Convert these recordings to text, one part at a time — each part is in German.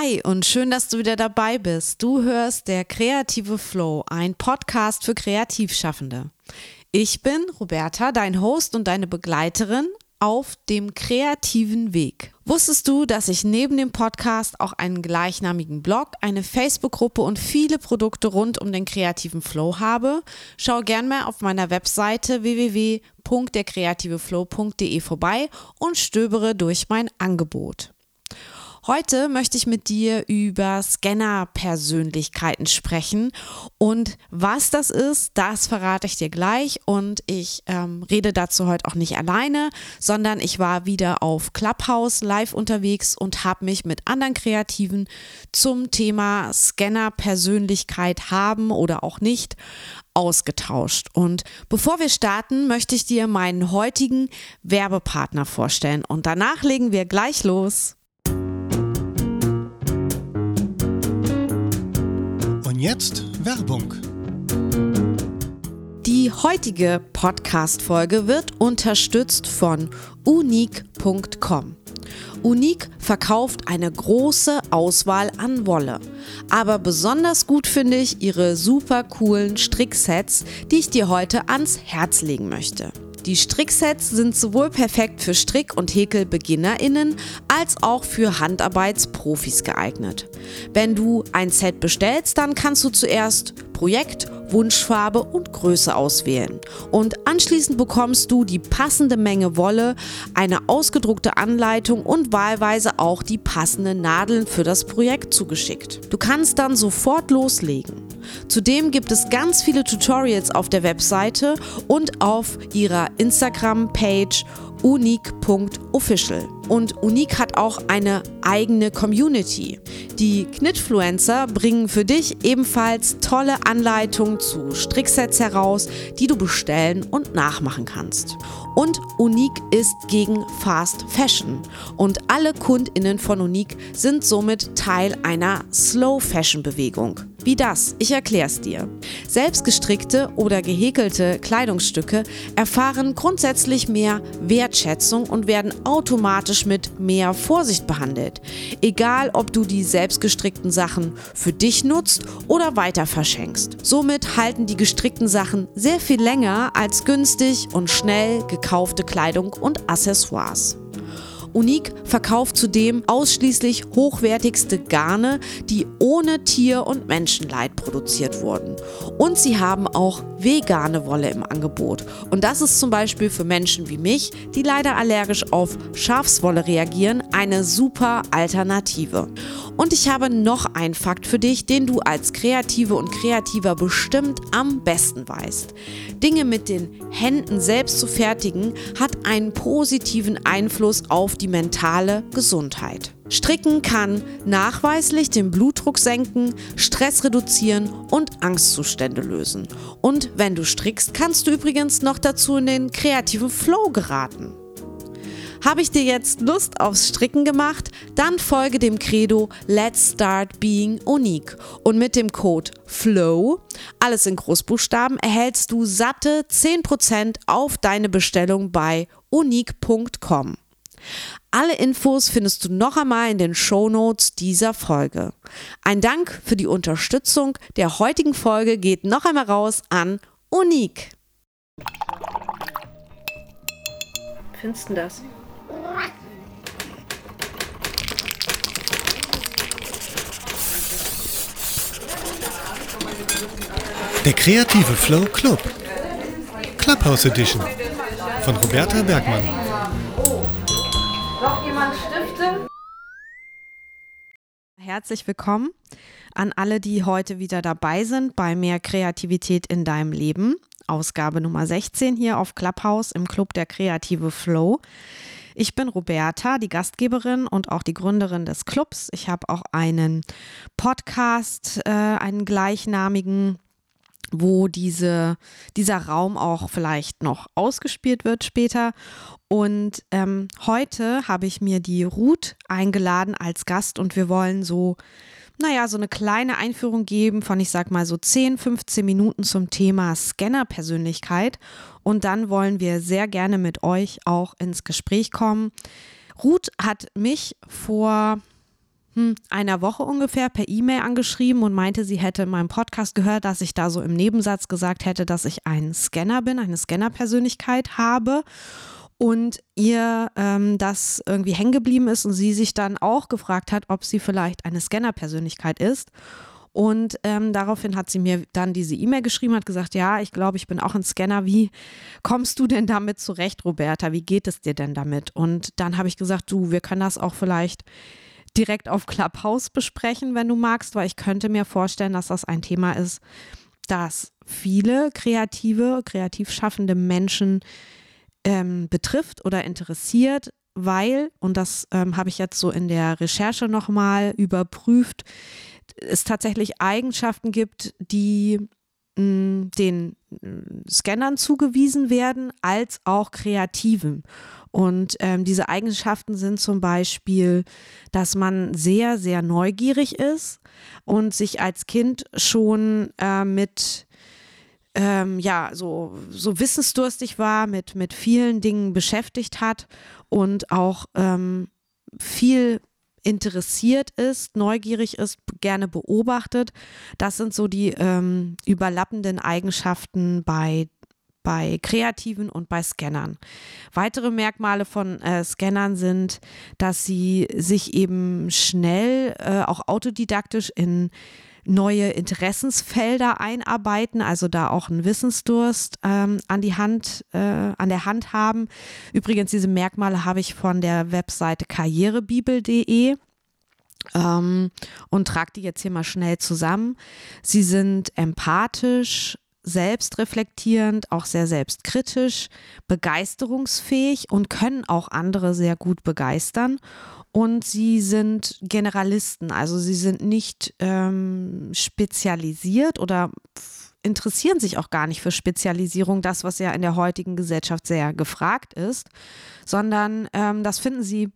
Hi und schön, dass du wieder dabei bist. Du hörst der Kreative Flow, ein Podcast für Kreativschaffende. Ich bin Roberta, dein Host und deine Begleiterin auf dem kreativen Weg. Wusstest du, dass ich neben dem Podcast auch einen gleichnamigen Blog, eine Facebook-Gruppe und viele Produkte rund um den kreativen Flow habe? Schau gern mal auf meiner Webseite www.derkreativeflow.de vorbei und stöbere durch mein Angebot. Heute möchte ich mit dir über Scanner-Persönlichkeiten sprechen und was das ist, das verrate ich dir gleich und ich ähm, rede dazu heute auch nicht alleine, sondern ich war wieder auf Clubhouse live unterwegs und habe mich mit anderen Kreativen zum Thema Scanner-Persönlichkeit haben oder auch nicht ausgetauscht. Und bevor wir starten, möchte ich dir meinen heutigen Werbepartner vorstellen und danach legen wir gleich los. Und jetzt Werbung. Die heutige Podcast-Folge wird unterstützt von unique.com. Unique verkauft eine große Auswahl an Wolle. Aber besonders gut finde ich ihre super coolen Stricksets, die ich dir heute ans Herz legen möchte. Die Stricksets sind sowohl perfekt für Strick- und Häkelbeginnerinnen als auch für Handarbeitsprofis geeignet. Wenn du ein Set bestellst, dann kannst du zuerst Projekt, Wunschfarbe und Größe auswählen. Und anschließend bekommst du die passende Menge Wolle, eine ausgedruckte Anleitung und wahlweise auch die passenden Nadeln für das Projekt zugeschickt. Du kannst dann sofort loslegen. Zudem gibt es ganz viele Tutorials auf der Webseite und auf ihrer Instagram-Page unique.official. Und Unique hat auch eine eigene Community. Die Knitfluencer bringen für dich ebenfalls tolle Anleitungen zu Stricksets heraus, die du bestellen und nachmachen kannst. Und Unique ist gegen Fast Fashion. Und alle KundInnen von Unique sind somit Teil einer Slow Fashion Bewegung. Wie das? Ich erkläre es dir. Selbstgestrickte oder gehäkelte Kleidungsstücke erfahren grundsätzlich mehr Wertschätzung und werden automatisch mit mehr Vorsicht behandelt. Egal, ob du die selbstgestrickten Sachen für dich nutzt oder weiter verschenkst. Somit halten die gestrickten Sachen sehr viel länger als günstig und schnell gekaufte Kleidung und Accessoires. Unique verkauft zudem ausschließlich hochwertigste Garne, die ohne Tier- und Menschenleid produziert wurden. Und sie haben auch vegane Wolle im Angebot. Und das ist zum Beispiel für Menschen wie mich, die leider allergisch auf Schafswolle reagieren, eine super Alternative. Und ich habe noch einen Fakt für dich, den du als Kreative und Kreativer bestimmt am besten weißt. Dinge mit den Händen selbst zu fertigen, hat einen positiven Einfluss auf die mentale Gesundheit. Stricken kann nachweislich den Blutdruck senken, Stress reduzieren und Angstzustände lösen. Und wenn du strickst, kannst du übrigens noch dazu in den kreativen Flow geraten. Habe ich dir jetzt Lust aufs Stricken gemacht? Dann folge dem Credo Let's Start Being Unique. Und mit dem Code FLOW, alles in Großbuchstaben, erhältst du satte 10% auf deine Bestellung bei unique.com. Alle Infos findest du noch einmal in den Show Notes dieser Folge. Ein Dank für die Unterstützung der heutigen Folge geht noch einmal raus an Unique. Findest du das? Der kreative Flow Club. Clubhouse Edition von Roberta Bergmann. Herzlich willkommen an alle, die heute wieder dabei sind bei Mehr Kreativität in deinem Leben. Ausgabe Nummer 16 hier auf Clubhouse im Club der Kreative Flow. Ich bin Roberta, die Gastgeberin und auch die Gründerin des Clubs. Ich habe auch einen Podcast, äh, einen gleichnamigen wo diese, dieser Raum auch vielleicht noch ausgespielt wird später. Und ähm, heute habe ich mir die Ruth eingeladen als Gast und wir wollen so, naja, so eine kleine Einführung geben von, ich sag mal, so 10, 15 Minuten zum Thema Scanner-Persönlichkeit. Und dann wollen wir sehr gerne mit euch auch ins Gespräch kommen. Ruth hat mich vor hm, einer Woche ungefähr per E-Mail angeschrieben und meinte, sie hätte in meinem Podcast gehört, dass ich da so im Nebensatz gesagt hätte, dass ich ein Scanner bin, eine Scanner-Persönlichkeit habe und ihr ähm, das irgendwie hängen geblieben ist und sie sich dann auch gefragt hat, ob sie vielleicht eine Scanner-Persönlichkeit ist. Und ähm, daraufhin hat sie mir dann diese E-Mail geschrieben, hat gesagt, ja, ich glaube, ich bin auch ein Scanner. Wie kommst du denn damit zurecht, Roberta? Wie geht es dir denn damit? Und dann habe ich gesagt, du, wir können das auch vielleicht direkt auf Clubhouse besprechen, wenn du magst, weil ich könnte mir vorstellen, dass das ein Thema ist, das viele kreative, kreativ schaffende Menschen ähm, betrifft oder interessiert, weil, und das ähm, habe ich jetzt so in der Recherche nochmal überprüft, es tatsächlich Eigenschaften gibt, die den Scannern zugewiesen werden, als auch Kreativen. Und ähm, diese Eigenschaften sind zum Beispiel, dass man sehr, sehr neugierig ist und sich als Kind schon äh, mit ähm, ja, so, so wissensdurstig war, mit, mit vielen Dingen beschäftigt hat und auch ähm, viel interessiert ist, neugierig ist, gerne beobachtet. Das sind so die ähm, überlappenden Eigenschaften bei bei Kreativen und bei Scannern. Weitere Merkmale von äh, Scannern sind, dass sie sich eben schnell, äh, auch autodidaktisch in neue Interessensfelder einarbeiten, also da auch einen Wissensdurst ähm, an die Hand, äh, an der Hand haben. Übrigens, diese Merkmale habe ich von der Webseite karrierebibel.de ähm, und trage die jetzt hier mal schnell zusammen. Sie sind empathisch, selbstreflektierend, auch sehr selbstkritisch, begeisterungsfähig und können auch andere sehr gut begeistern und sie sind Generalisten, also sie sind nicht ähm, spezialisiert oder interessieren sich auch gar nicht für Spezialisierung, das, was ja in der heutigen Gesellschaft sehr gefragt ist, sondern ähm, das finden sie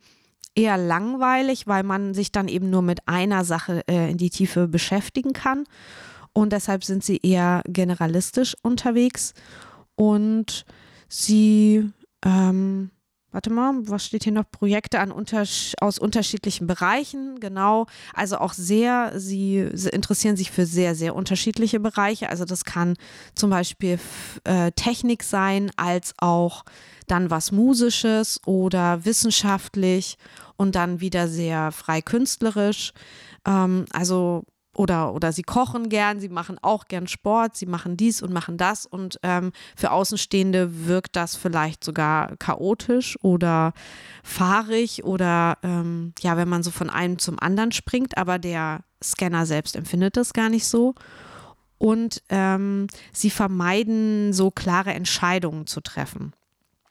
eher langweilig, weil man sich dann eben nur mit einer Sache äh, in die Tiefe beschäftigen kann. Und deshalb sind sie eher generalistisch unterwegs und sie ähm, warte mal, was steht hier noch? Projekte an unter, aus unterschiedlichen Bereichen, genau. Also auch sehr, sie, sie, interessieren sich für sehr, sehr unterschiedliche Bereiche. Also das kann zum Beispiel äh, Technik sein, als auch dann was Musisches oder wissenschaftlich und dann wieder sehr frei künstlerisch. Ähm, also oder, oder sie kochen gern, sie machen auch gern Sport, sie machen dies und machen das und ähm, für Außenstehende wirkt das vielleicht sogar chaotisch oder fahrig oder ähm, ja, wenn man so von einem zum anderen springt, aber der Scanner selbst empfindet das gar nicht so. Und ähm, sie vermeiden so klare Entscheidungen zu treffen.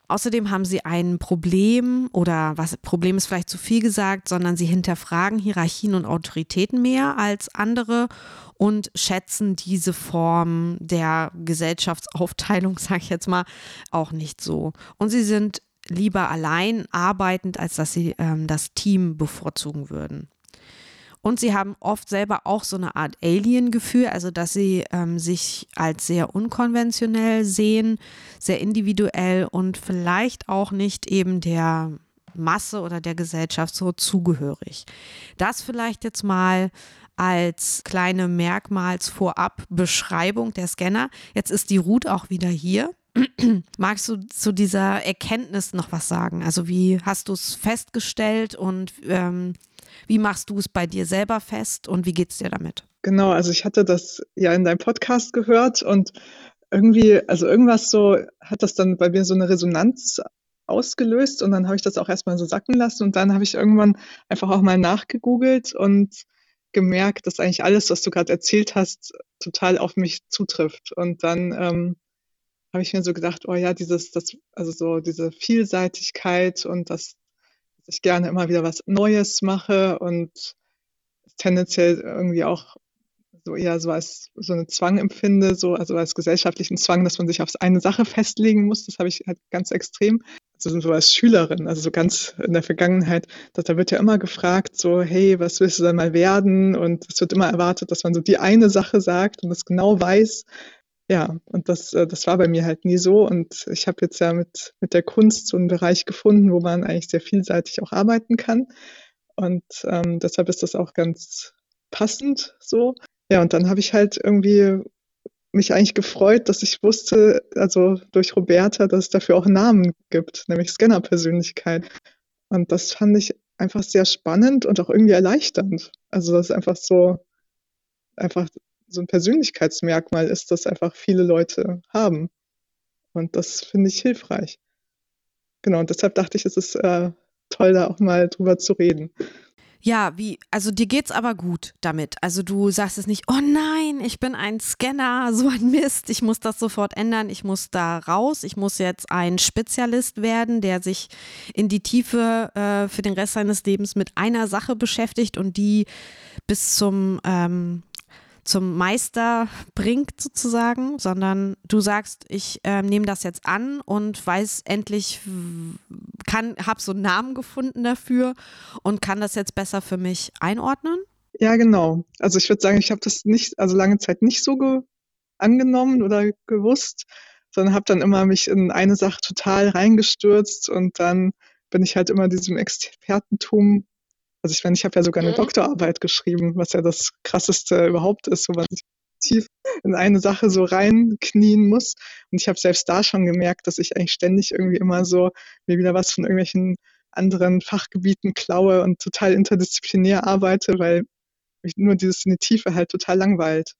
Außerdem haben sie ein Problem oder was Problem ist vielleicht zu viel gesagt, sondern sie hinterfragen Hierarchien und Autoritäten mehr als andere und schätzen diese Form der Gesellschaftsaufteilung, sage ich jetzt mal, auch nicht so. Und sie sind lieber allein arbeitend, als dass sie ähm, das Team bevorzugen würden. Und sie haben oft selber auch so eine Art Alien-Gefühl, also dass sie ähm, sich als sehr unkonventionell sehen, sehr individuell und vielleicht auch nicht eben der Masse oder der Gesellschaft so zugehörig. Das vielleicht jetzt mal als kleine Merkmalsvorab-Beschreibung der Scanner. Jetzt ist die Ruth auch wieder hier. Magst du zu dieser Erkenntnis noch was sagen? Also wie hast du es festgestellt und ähm, wie machst du es bei dir selber fest und wie geht es dir damit? Genau, also ich hatte das ja in deinem Podcast gehört und irgendwie, also irgendwas so, hat das dann bei mir so eine Resonanz ausgelöst und dann habe ich das auch erstmal so sacken lassen und dann habe ich irgendwann einfach auch mal nachgegoogelt und gemerkt, dass eigentlich alles, was du gerade erzählt hast, total auf mich zutrifft. Und dann ähm, habe ich mir so gedacht, oh ja, dieses, das, also so diese Vielseitigkeit und das dass ich gerne immer wieder was Neues mache und tendenziell irgendwie auch so eher so als so einen Zwang empfinde, so also als gesellschaftlichen Zwang, dass man sich auf eine Sache festlegen muss. Das habe ich halt ganz extrem. Also so als Schülerin, also so ganz in der Vergangenheit, dass da wird ja immer gefragt, so hey, was willst du denn mal werden? Und es wird immer erwartet, dass man so die eine Sache sagt und das genau weiß, ja, und das, äh, das war bei mir halt nie so. Und ich habe jetzt ja mit, mit der Kunst so einen Bereich gefunden, wo man eigentlich sehr vielseitig auch arbeiten kann. Und ähm, deshalb ist das auch ganz passend so. Ja, und dann habe ich halt irgendwie mich eigentlich gefreut, dass ich wusste, also durch Roberta, dass es dafür auch Namen gibt, nämlich Scanner-Persönlichkeit. Und das fand ich einfach sehr spannend und auch irgendwie erleichternd. Also das ist einfach so, einfach so ein Persönlichkeitsmerkmal ist, das einfach viele Leute haben. Und das finde ich hilfreich. Genau, und deshalb dachte ich, es ist äh, toll, da auch mal drüber zu reden. Ja, wie, also dir geht's aber gut damit. Also du sagst es nicht, oh nein, ich bin ein Scanner, so ein Mist, ich muss das sofort ändern, ich muss da raus, ich muss jetzt ein Spezialist werden, der sich in die Tiefe äh, für den Rest seines Lebens mit einer Sache beschäftigt und die bis zum ähm, zum Meister bringt sozusagen, sondern du sagst, ich äh, nehme das jetzt an und weiß endlich, kann, habe so einen Namen gefunden dafür und kann das jetzt besser für mich einordnen? Ja, genau. Also ich würde sagen, ich habe das nicht, also lange Zeit nicht so angenommen oder gewusst, sondern habe dann immer mich in eine Sache total reingestürzt und dann bin ich halt immer diesem Expertentum also ich meine, ich habe ja sogar eine mhm. Doktorarbeit geschrieben, was ja das krasseste überhaupt ist, wo man sich tief in eine Sache so reinknien muss. Und ich habe selbst da schon gemerkt, dass ich eigentlich ständig irgendwie immer so mir wieder was von irgendwelchen anderen Fachgebieten klaue und total interdisziplinär arbeite, weil mich nur dieses in die Tiefe halt total langweilt.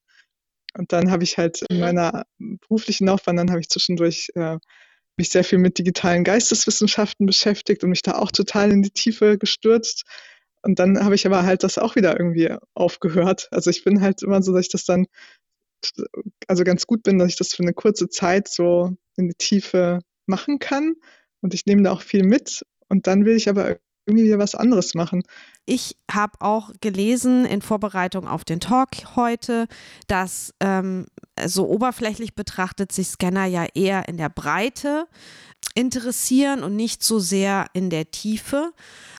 Und dann habe ich halt in mhm. meiner beruflichen Laufbahn, dann habe ich zwischendurch äh, mich sehr viel mit digitalen Geisteswissenschaften beschäftigt und mich da auch total in die Tiefe gestürzt. Und dann habe ich aber halt das auch wieder irgendwie aufgehört. Also ich bin halt immer so, dass ich das dann, also ganz gut bin, dass ich das für eine kurze Zeit so in die Tiefe machen kann. Und ich nehme da auch viel mit. Und dann will ich aber irgendwie wieder was anderes machen. Ich habe auch gelesen in Vorbereitung auf den Talk heute, dass ähm, so oberflächlich betrachtet sich Scanner ja eher in der Breite interessieren und nicht so sehr in der Tiefe.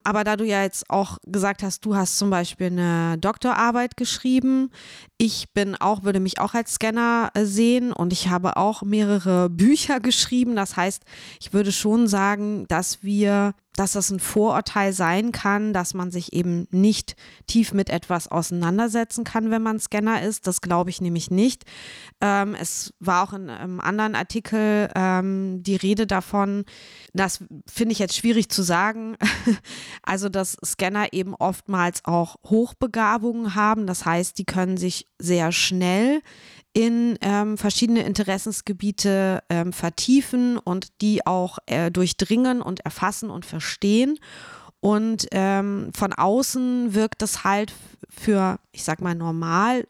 Aber da du ja jetzt auch gesagt hast, du hast zum Beispiel eine Doktorarbeit geschrieben, ich bin auch, würde mich auch als Scanner äh, sehen und ich habe auch mehrere Bücher geschrieben. Das heißt, ich würde schon sagen, dass wir dass das ein Vorurteil sein kann, dass man sich eben nicht tief mit etwas auseinandersetzen kann, wenn man Scanner ist. Das glaube ich nämlich nicht. Ähm, es war auch in einem anderen Artikel ähm, die Rede davon, das finde ich jetzt schwierig zu sagen, also dass Scanner eben oftmals auch Hochbegabungen haben. Das heißt, die können sich sehr schnell in ähm, verschiedene Interessensgebiete ähm, vertiefen und die auch äh, durchdringen und erfassen und verstehen. Und ähm, von außen wirkt das halt für, ich sag mal, normal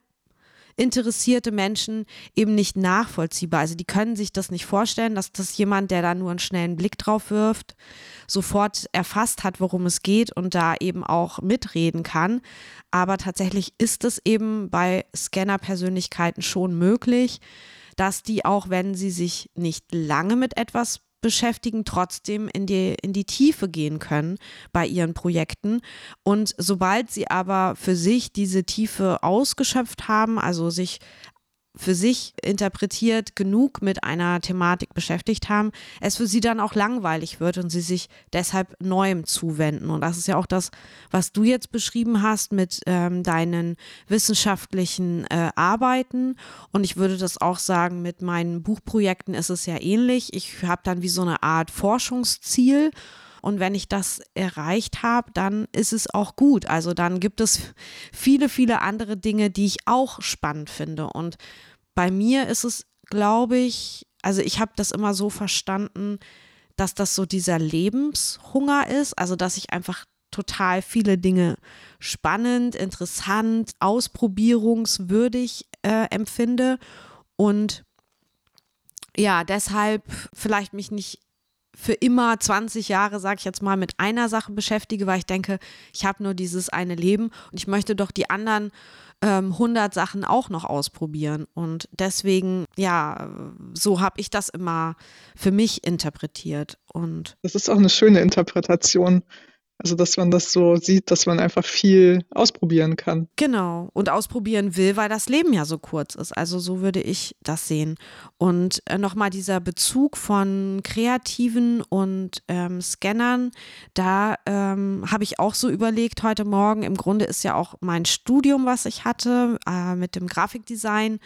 interessierte Menschen eben nicht nachvollziehbar. Also die können sich das nicht vorstellen, dass das jemand, der da nur einen schnellen Blick drauf wirft, sofort erfasst hat, worum es geht und da eben auch mitreden kann. Aber tatsächlich ist es eben bei Scanner-Persönlichkeiten schon möglich, dass die auch, wenn sie sich nicht lange mit etwas beschäftigen, trotzdem in die, in die Tiefe gehen können bei ihren Projekten. Und sobald sie aber für sich diese Tiefe ausgeschöpft haben, also sich für sich interpretiert genug mit einer Thematik beschäftigt haben, es für sie dann auch langweilig wird und sie sich deshalb neuem zuwenden. Und das ist ja auch das, was du jetzt beschrieben hast mit ähm, deinen wissenschaftlichen äh, Arbeiten. Und ich würde das auch sagen, mit meinen Buchprojekten ist es ja ähnlich. Ich habe dann wie so eine Art Forschungsziel. Und wenn ich das erreicht habe, dann ist es auch gut. Also dann gibt es viele, viele andere Dinge, die ich auch spannend finde. Und bei mir ist es, glaube ich, also ich habe das immer so verstanden, dass das so dieser Lebenshunger ist, also dass ich einfach total viele Dinge spannend, interessant, ausprobierungswürdig äh, empfinde und ja, deshalb vielleicht mich nicht für immer 20 Jahre, sage ich jetzt mal, mit einer Sache beschäftige, weil ich denke, ich habe nur dieses eine Leben und ich möchte doch die anderen ähm, 100 Sachen auch noch ausprobieren. Und deswegen, ja, so habe ich das immer für mich interpretiert. Und das ist auch eine schöne Interpretation. Also, dass man das so sieht, dass man einfach viel ausprobieren kann. Genau. Und ausprobieren will, weil das Leben ja so kurz ist. Also so würde ich das sehen. Und äh, nochmal dieser Bezug von Kreativen und ähm, Scannern, da ähm, habe ich auch so überlegt heute Morgen. Im Grunde ist ja auch mein Studium, was ich hatte, äh, mit dem Grafikdesign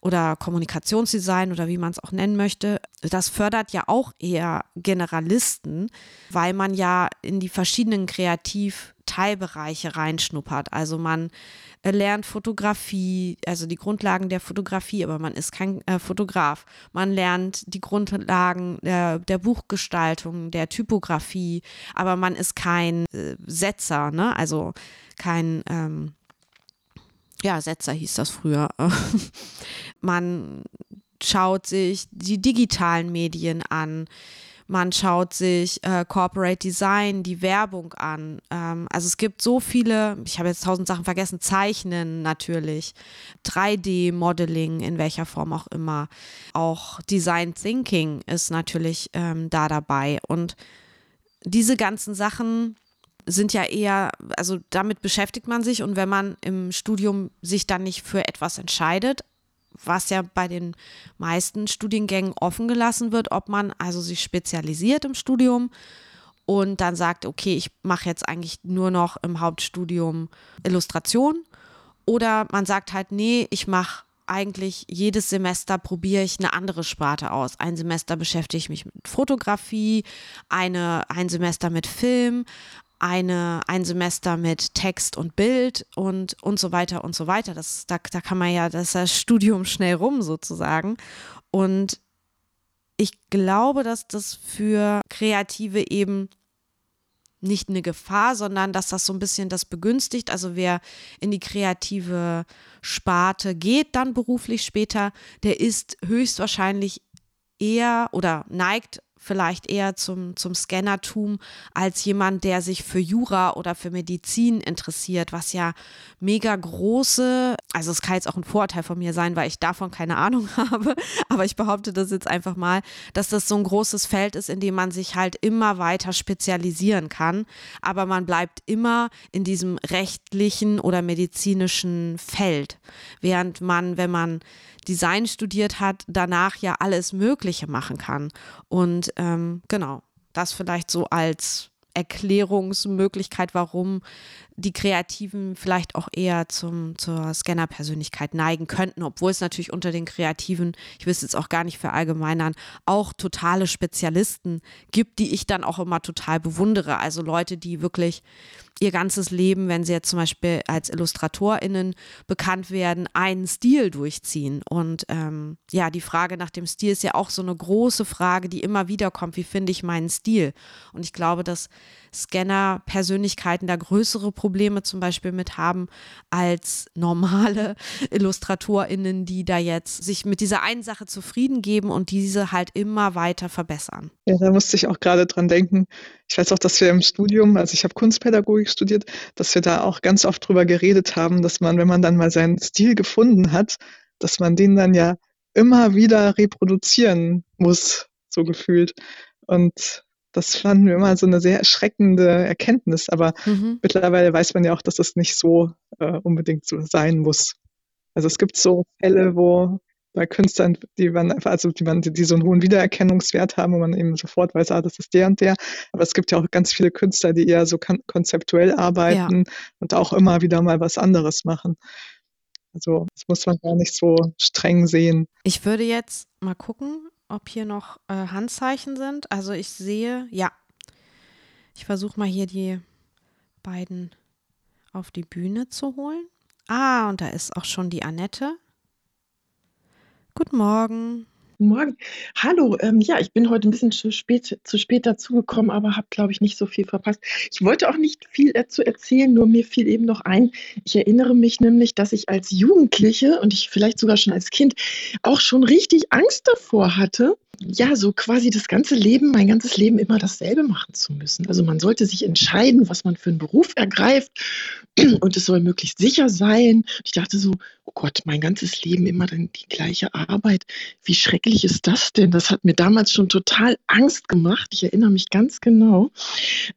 oder Kommunikationsdesign oder wie man es auch nennen möchte, das fördert ja auch eher Generalisten, weil man ja in die verschiedenen Kreativteilbereiche reinschnuppert. Also man äh, lernt Fotografie, also die Grundlagen der Fotografie, aber man ist kein äh, Fotograf. Man lernt die Grundlagen der, der, Buchgestaltung, der Typografie, aber man ist kein äh, Setzer, ne? also kein ähm, ja, Setzer hieß das früher. man schaut sich die digitalen Medien an. Man schaut sich äh, Corporate Design, die Werbung an. Ähm, also es gibt so viele, ich habe jetzt tausend Sachen vergessen, Zeichnen natürlich, 3D-Modeling in welcher Form auch immer. Auch Design Thinking ist natürlich ähm, da dabei. Und diese ganzen Sachen sind ja eher, also damit beschäftigt man sich und wenn man im Studium sich dann nicht für etwas entscheidet, was ja bei den meisten Studiengängen offen gelassen wird, ob man also sich spezialisiert im Studium und dann sagt, okay, ich mache jetzt eigentlich nur noch im Hauptstudium Illustration oder man sagt halt, nee, ich mache eigentlich jedes Semester probiere ich eine andere Sparte aus. Ein Semester beschäftige ich mich mit Fotografie, eine, ein Semester mit Film, eine, ein Semester mit Text und Bild und, und so weiter und so weiter. Das, da, da kann man ja, das ist das Studium schnell rum sozusagen. Und ich glaube, dass das für Kreative eben nicht eine Gefahr, sondern dass das so ein bisschen das begünstigt. Also wer in die kreative Sparte geht, dann beruflich später, der ist höchstwahrscheinlich eher oder neigt vielleicht eher zum, zum Scannertum als jemand, der sich für Jura oder für Medizin interessiert, was ja mega große, also es kann jetzt auch ein Vorurteil von mir sein, weil ich davon keine Ahnung habe, aber ich behaupte das jetzt einfach mal, dass das so ein großes Feld ist, in dem man sich halt immer weiter spezialisieren kann, aber man bleibt immer in diesem rechtlichen oder medizinischen Feld, während man, wenn man Design studiert hat, danach ja alles Mögliche machen kann. Und ähm, genau, das vielleicht so als Erklärungsmöglichkeit, warum die Kreativen vielleicht auch eher zum, zur Scanner-Persönlichkeit neigen könnten, obwohl es natürlich unter den Kreativen, ich will es jetzt auch gar nicht verallgemeinern, auch totale Spezialisten gibt, die ich dann auch immer total bewundere. Also Leute, die wirklich ihr ganzes Leben, wenn sie jetzt zum Beispiel als IllustratorInnen bekannt werden, einen Stil durchziehen. Und ähm, ja, die Frage nach dem Stil ist ja auch so eine große Frage, die immer wieder kommt. Wie finde ich meinen Stil? Und ich glaube, dass Scanner-Persönlichkeiten da größere Probleme zum Beispiel mit haben als normale IllustratorInnen, die da jetzt sich mit dieser einen Sache zufrieden geben und diese halt immer weiter verbessern. Ja, da musste ich auch gerade dran denken. Ich weiß auch, dass wir im Studium, also ich habe Kunstpädagogik studiert, dass wir da auch ganz oft drüber geredet haben, dass man, wenn man dann mal seinen Stil gefunden hat, dass man den dann ja immer wieder reproduzieren muss, so gefühlt. Und das fanden wir immer so eine sehr erschreckende Erkenntnis. Aber mhm. mittlerweile weiß man ja auch, dass das nicht so äh, unbedingt so sein muss. Also es gibt so Fälle, wo bei Künstlern, die man einfach, also die man, die so einen hohen Wiedererkennungswert haben, wo man eben sofort weiß, ah, das ist der und der. Aber es gibt ja auch ganz viele Künstler, die eher so konzeptuell arbeiten ja. und auch immer wieder mal was anderes machen. Also das muss man gar nicht so streng sehen. Ich würde jetzt mal gucken, ob hier noch äh, Handzeichen sind. Also ich sehe, ja. Ich versuche mal hier die beiden auf die Bühne zu holen. Ah, und da ist auch schon die Annette. Guten Morgen. Morgen. Hallo, ähm, ja, ich bin heute ein bisschen zu spät, zu spät dazugekommen, aber habe, glaube ich, nicht so viel verpasst. Ich wollte auch nicht viel dazu erzählen, nur mir fiel eben noch ein. Ich erinnere mich nämlich, dass ich als Jugendliche und ich vielleicht sogar schon als Kind auch schon richtig Angst davor hatte, ja, so quasi das ganze Leben, mein ganzes Leben immer dasselbe machen zu müssen. Also man sollte sich entscheiden, was man für einen Beruf ergreift und es soll möglichst sicher sein. Ich dachte so, oh Gott, mein ganzes Leben immer dann die gleiche Arbeit. Wie schrecklich ist das denn? Das hat mir damals schon total Angst gemacht. Ich erinnere mich ganz genau.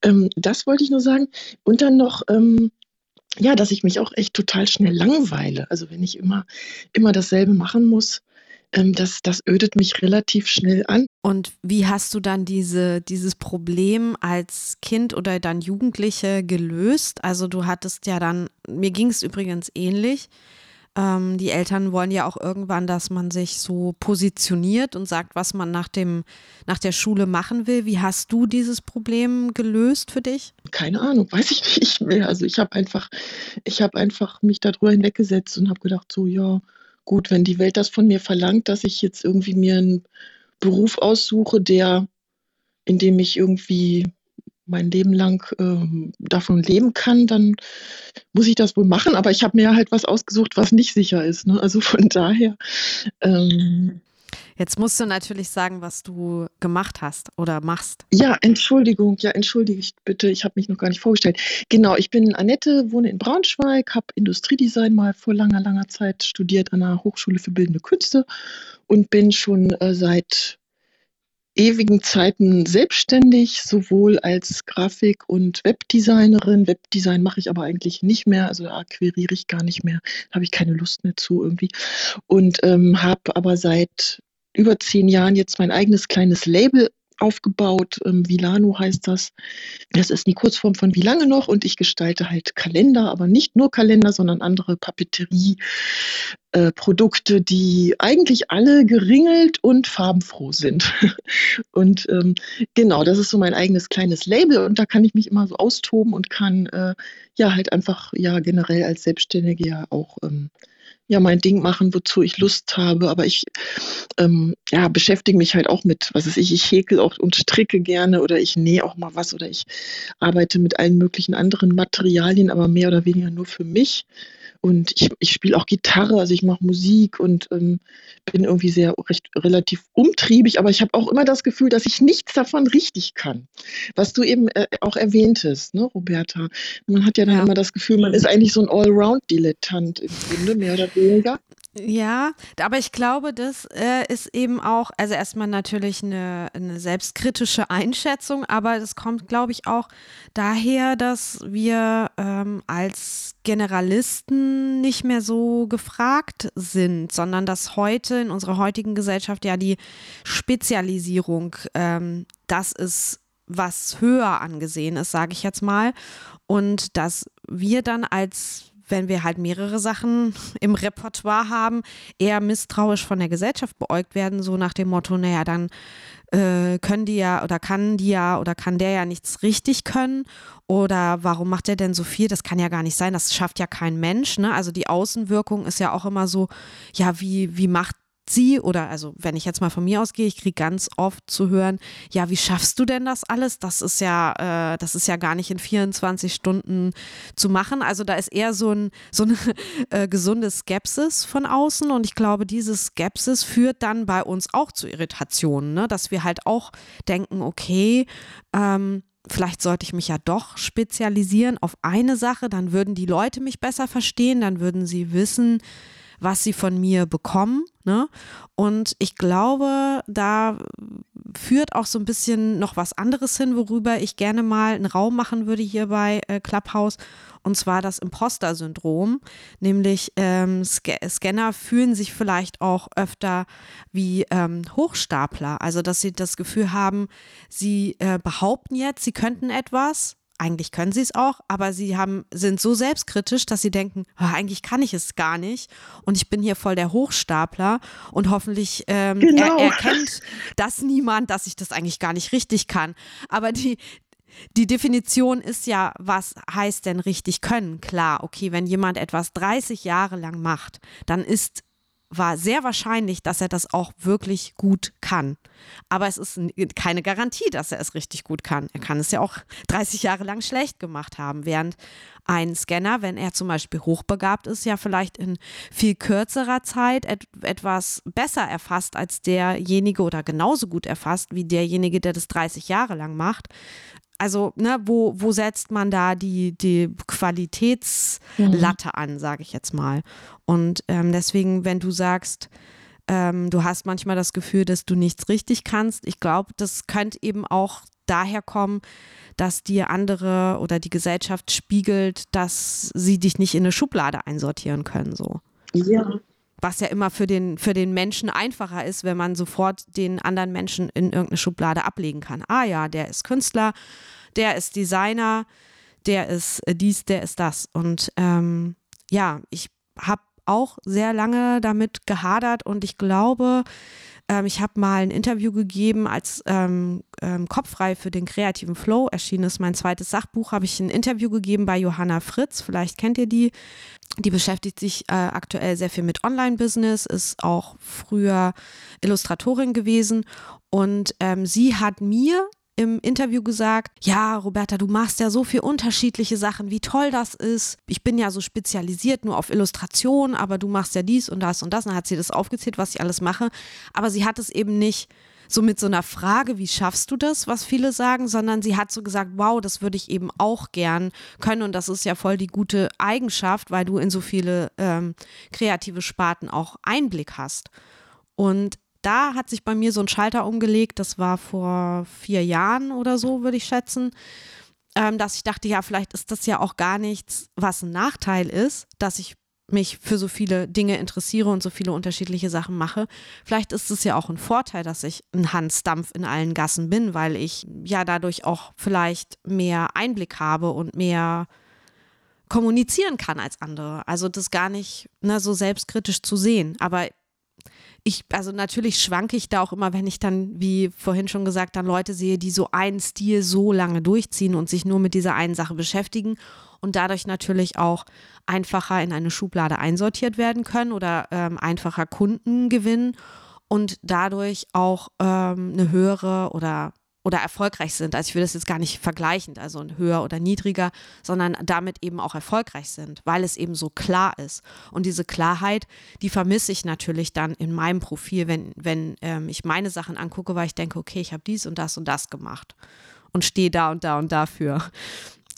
Ähm, das wollte ich nur sagen. Und dann noch, ähm, ja, dass ich mich auch echt total schnell langweile. Also wenn ich immer, immer dasselbe machen muss, ähm, das, das ödet mich relativ schnell an. Und wie hast du dann diese, dieses Problem als Kind oder dann Jugendliche gelöst? Also du hattest ja dann, mir ging es übrigens ähnlich. Ähm, die Eltern wollen ja auch irgendwann, dass man sich so positioniert und sagt, was man nach, dem, nach der Schule machen will. Wie hast du dieses Problem gelöst für dich? Keine Ahnung, weiß ich nicht mehr. Also ich habe einfach, ich habe einfach mich darüber hinweggesetzt und habe gedacht, so ja, gut, wenn die Welt das von mir verlangt, dass ich jetzt irgendwie mir einen Beruf aussuche, der, in dem ich irgendwie mein Leben lang ähm, davon leben kann, dann muss ich das wohl machen. Aber ich habe mir halt was ausgesucht, was nicht sicher ist. Ne? Also von daher. Ähm, Jetzt musst du natürlich sagen, was du gemacht hast oder machst. Ja, Entschuldigung, ja, entschuldigt bitte, ich habe mich noch gar nicht vorgestellt. Genau, ich bin Annette, wohne in Braunschweig, habe Industriedesign mal vor langer, langer Zeit studiert an der Hochschule für Bildende Künste und bin schon äh, seit ewigen Zeiten selbstständig, sowohl als Grafik- und Webdesignerin. Webdesign mache ich aber eigentlich nicht mehr, also akquiriere ich gar nicht mehr, habe ich keine Lust mehr zu irgendwie. Und ähm, habe aber seit über zehn Jahren jetzt mein eigenes kleines Label aufgebaut. Ähm, Vilano heißt das. Das ist die Kurzform von Wie lange noch und ich gestalte halt Kalender, aber nicht nur Kalender, sondern andere Papeterie-Produkte, äh, die eigentlich alle geringelt und farbenfroh sind. und ähm, genau, das ist so mein eigenes kleines Label und da kann ich mich immer so austoben und kann äh, ja halt einfach ja generell als Selbstständige ja auch ähm, ja mein Ding machen, wozu ich Lust habe. Aber ich ähm, ja, beschäftige mich halt auch mit, was weiß ich, ich häkel auch und stricke gerne oder ich nähe auch mal was oder ich arbeite mit allen möglichen anderen Materialien, aber mehr oder weniger nur für mich. Und ich, ich spiele auch Gitarre, also ich mache Musik und ähm, bin irgendwie sehr recht relativ umtriebig, aber ich habe auch immer das Gefühl, dass ich nichts davon richtig kann. Was du eben äh, auch erwähntest, ne, Roberta. Man hat ja dann ja. immer das Gefühl, man ist eigentlich so ein Allround-Dilettant im Grunde, mehr oder weniger. Ja, aber ich glaube, das äh, ist eben auch, also erstmal natürlich eine, eine selbstkritische Einschätzung, aber es kommt, glaube ich, auch daher, dass wir ähm, als Generalisten nicht mehr so gefragt sind, sondern dass heute in unserer heutigen Gesellschaft ja die Spezialisierung ähm, das ist, was höher angesehen ist, sage ich jetzt mal. Und dass wir dann als wenn wir halt mehrere Sachen im Repertoire haben, eher misstrauisch von der Gesellschaft beäugt werden, so nach dem Motto, naja, dann äh, können die ja oder kann die ja oder kann der ja nichts richtig können oder warum macht der denn so viel? Das kann ja gar nicht sein, das schafft ja kein Mensch. Ne? Also die Außenwirkung ist ja auch immer so, ja, wie, wie macht sie oder also wenn ich jetzt mal von mir ausgehe, ich kriege ganz oft zu hören, ja, wie schaffst du denn das alles? Das ist ja, äh, das ist ja gar nicht in 24 Stunden zu machen. Also da ist eher so ein so eine äh, gesunde Skepsis von außen und ich glaube, diese Skepsis führt dann bei uns auch zu Irritationen, ne? dass wir halt auch denken, okay, ähm, vielleicht sollte ich mich ja doch spezialisieren auf eine Sache, dann würden die Leute mich besser verstehen, dann würden sie wissen, was sie von mir bekommen. Ne? Und ich glaube, da führt auch so ein bisschen noch was anderes hin, worüber ich gerne mal einen Raum machen würde hier bei äh, Clubhouse. Und zwar das Imposter-Syndrom. Nämlich ähm, Sc Scanner fühlen sich vielleicht auch öfter wie ähm, Hochstapler. Also, dass sie das Gefühl haben, sie äh, behaupten jetzt, sie könnten etwas eigentlich können sie es auch, aber sie haben, sind so selbstkritisch, dass sie denken, oh, eigentlich kann ich es gar nicht und ich bin hier voll der Hochstapler und hoffentlich ähm, genau. er, erkennt das niemand, dass ich das eigentlich gar nicht richtig kann. Aber die, die Definition ist ja, was heißt denn richtig können? Klar, okay, wenn jemand etwas 30 Jahre lang macht, dann ist war sehr wahrscheinlich, dass er das auch wirklich gut kann. Aber es ist keine Garantie, dass er es richtig gut kann. Er kann es ja auch 30 Jahre lang schlecht gemacht haben, während ein Scanner, wenn er zum Beispiel hochbegabt ist, ja vielleicht in viel kürzerer Zeit et etwas besser erfasst als derjenige oder genauso gut erfasst wie derjenige, der das 30 Jahre lang macht. Also, ne, wo, wo setzt man da die, die Qualitätslatte mhm. an, sage ich jetzt mal. Und ähm, deswegen, wenn du sagst, ähm, du hast manchmal das Gefühl, dass du nichts richtig kannst, ich glaube, das könnte eben auch daher kommen, dass dir andere oder die Gesellschaft spiegelt, dass sie dich nicht in eine Schublade einsortieren können. So. Ja. Was ja immer für den, für den Menschen einfacher ist, wenn man sofort den anderen Menschen in irgendeine Schublade ablegen kann. Ah ja, der ist Künstler, der ist Designer, der ist dies, der ist das. Und ähm, ja, ich habe auch sehr lange damit gehadert und ich glaube, ähm, ich habe mal ein Interview gegeben, als ähm, ähm, Kopffrei für den kreativen Flow erschienen ist, mein zweites Sachbuch, habe ich ein Interview gegeben bei Johanna Fritz. Vielleicht kennt ihr die. Die beschäftigt sich äh, aktuell sehr viel mit Online-Business, ist auch früher Illustratorin gewesen und ähm, sie hat mir im Interview gesagt, ja, Roberta, du machst ja so viele unterschiedliche Sachen, wie toll das ist. Ich bin ja so spezialisiert nur auf Illustration, aber du machst ja dies und das und das. Und dann hat sie das aufgezählt, was ich alles mache. Aber sie hat es eben nicht so mit so einer Frage, wie schaffst du das, was viele sagen, sondern sie hat so gesagt, wow, das würde ich eben auch gern können und das ist ja voll die gute Eigenschaft, weil du in so viele ähm, kreative Sparten auch Einblick hast. Und da hat sich bei mir so ein Schalter umgelegt, das war vor vier Jahren oder so, würde ich schätzen, ähm, dass ich dachte, ja, vielleicht ist das ja auch gar nichts, was ein Nachteil ist, dass ich mich für so viele Dinge interessiere und so viele unterschiedliche Sachen mache. Vielleicht ist es ja auch ein Vorteil, dass ich ein Hans Dampf in allen Gassen bin, weil ich ja dadurch auch vielleicht mehr Einblick habe und mehr kommunizieren kann als andere. Also das gar nicht ne, so selbstkritisch zu sehen. Aber ich, also natürlich schwanke ich da auch immer, wenn ich dann, wie vorhin schon gesagt, dann Leute sehe, die so einen Stil so lange durchziehen und sich nur mit dieser einen Sache beschäftigen und dadurch natürlich auch einfacher in eine Schublade einsortiert werden können oder ähm, einfacher Kunden gewinnen und dadurch auch ähm, eine höhere oder oder erfolgreich sind. Also ich will das jetzt gar nicht vergleichen, also höher oder niedriger, sondern damit eben auch erfolgreich sind, weil es eben so klar ist. Und diese Klarheit, die vermisse ich natürlich dann in meinem Profil, wenn, wenn ähm, ich meine Sachen angucke, weil ich denke, okay, ich habe dies und das und das gemacht und stehe da und da und dafür.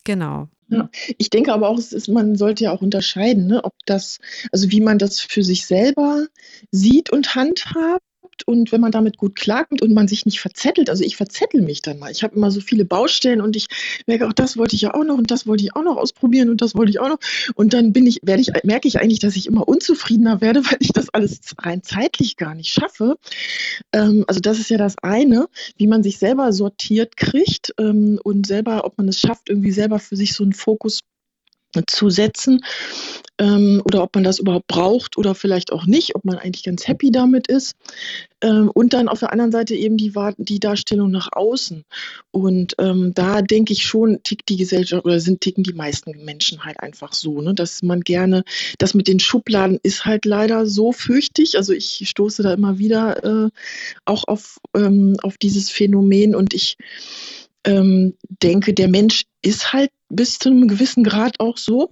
Genau. Ja, ich denke aber auch, ist, man sollte ja auch unterscheiden, ne, ob das, also wie man das für sich selber sieht und handhabt und wenn man damit gut klarkommt und man sich nicht verzettelt, also ich verzettel mich dann mal. Ich habe immer so viele Baustellen und ich merke auch, das wollte ich ja auch noch und das wollte ich auch noch ausprobieren und das wollte ich auch noch. Und dann bin ich, werde ich, merke ich eigentlich, dass ich immer unzufriedener werde, weil ich das alles rein zeitlich gar nicht schaffe. Ähm, also das ist ja das eine, wie man sich selber sortiert kriegt ähm, und selber, ob man es schafft, irgendwie selber für sich so einen Fokus zu setzen ähm, oder ob man das überhaupt braucht oder vielleicht auch nicht, ob man eigentlich ganz happy damit ist. Ähm, und dann auf der anderen Seite eben die, die Darstellung nach außen. Und ähm, da denke ich schon, tickt die Gesellschaft oder sind ticken die meisten Menschen halt einfach so, ne, dass man gerne, das mit den Schubladen ist halt leider so fürchtig. Also ich stoße da immer wieder äh, auch auf, ähm, auf dieses Phänomen und ich ähm, denke, der Mensch ist halt bis zu einem gewissen Grad auch so,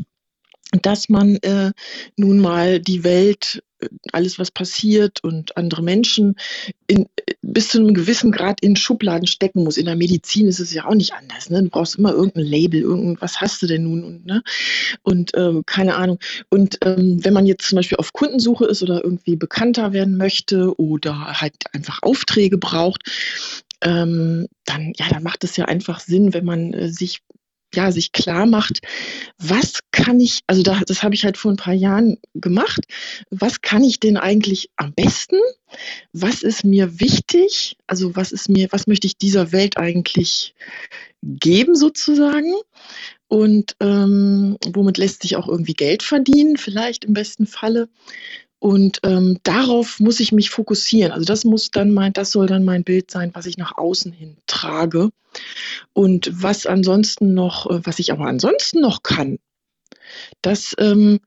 dass man äh, nun mal die Welt, äh, alles was passiert und andere Menschen in, bis zu einem gewissen Grad in Schubladen stecken muss. In der Medizin ist es ja auch nicht anders. Ne? Du brauchst immer irgendein Label, irgendwas hast du denn nun und, ne? und ähm, keine Ahnung. Und ähm, wenn man jetzt zum Beispiel auf Kundensuche ist oder irgendwie bekannter werden möchte oder halt einfach Aufträge braucht, ähm, dann, ja, dann macht es ja einfach Sinn, wenn man äh, sich ja, sich klar macht, was kann ich, also da, das habe ich halt vor ein paar Jahren gemacht, was kann ich denn eigentlich am besten? Was ist mir wichtig? Also was ist mir, was möchte ich dieser Welt eigentlich geben sozusagen? Und ähm, womit lässt sich auch irgendwie Geld verdienen, vielleicht im besten Falle. Und ähm, darauf muss ich mich fokussieren. Also das muss dann mein, das soll dann mein Bild sein, was ich nach außen hin trage. Und was ansonsten noch, äh, was ich aber ansonsten noch kann, das ähm,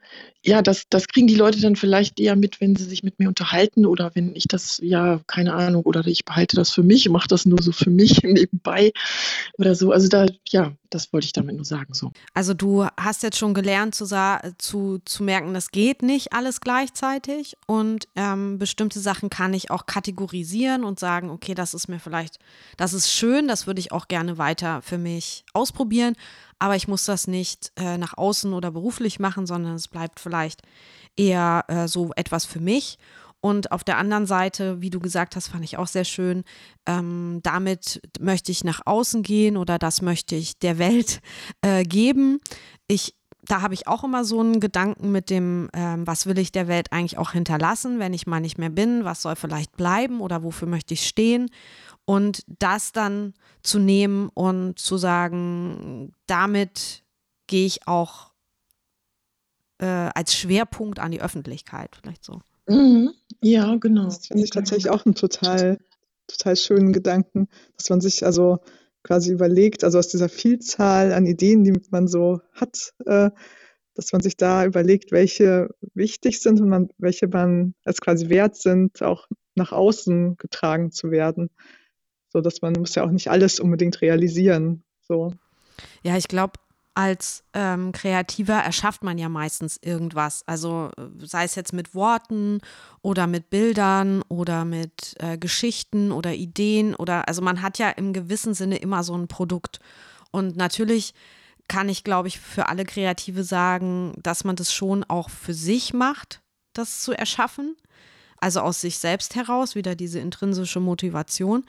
ja, das, das kriegen die Leute dann vielleicht eher mit, wenn sie sich mit mir unterhalten oder wenn ich das, ja, keine Ahnung, oder ich behalte das für mich, mache das nur so für mich nebenbei oder so. Also da, ja, das wollte ich damit nur sagen. So. Also du hast jetzt schon gelernt zu, zu, zu merken, das geht nicht alles gleichzeitig und ähm, bestimmte Sachen kann ich auch kategorisieren und sagen, okay, das ist mir vielleicht, das ist schön, das würde ich auch gerne weiter für mich ausprobieren aber ich muss das nicht äh, nach außen oder beruflich machen, sondern es bleibt vielleicht eher äh, so etwas für mich. Und auf der anderen Seite, wie du gesagt hast, fand ich auch sehr schön, ähm, damit möchte ich nach außen gehen oder das möchte ich der Welt äh, geben. Ich da habe ich auch immer so einen Gedanken mit dem, ähm, was will ich der Welt eigentlich auch hinterlassen, wenn ich mal nicht mehr bin, was soll vielleicht bleiben oder wofür möchte ich stehen. Und das dann zu nehmen und zu sagen, damit gehe ich auch äh, als Schwerpunkt an die Öffentlichkeit, vielleicht so. Mhm. Ja, genau. Das finde ich tatsächlich auch einen total, total schönen Gedanken, dass man sich also quasi überlegt, also aus dieser Vielzahl an Ideen, die man so hat, äh, dass man sich da überlegt, welche wichtig sind und man, welche man als quasi wert sind, auch nach außen getragen zu werden. So dass man muss ja auch nicht alles unbedingt realisieren. So. Ja, ich glaube, als ähm, Kreativer erschafft man ja meistens irgendwas. Also sei es jetzt mit Worten oder mit Bildern oder mit äh, Geschichten oder Ideen oder also man hat ja im gewissen Sinne immer so ein Produkt. Und natürlich kann ich, glaube ich, für alle Kreative sagen, dass man das schon auch für sich macht, das zu erschaffen. Also aus sich selbst heraus, wieder diese intrinsische Motivation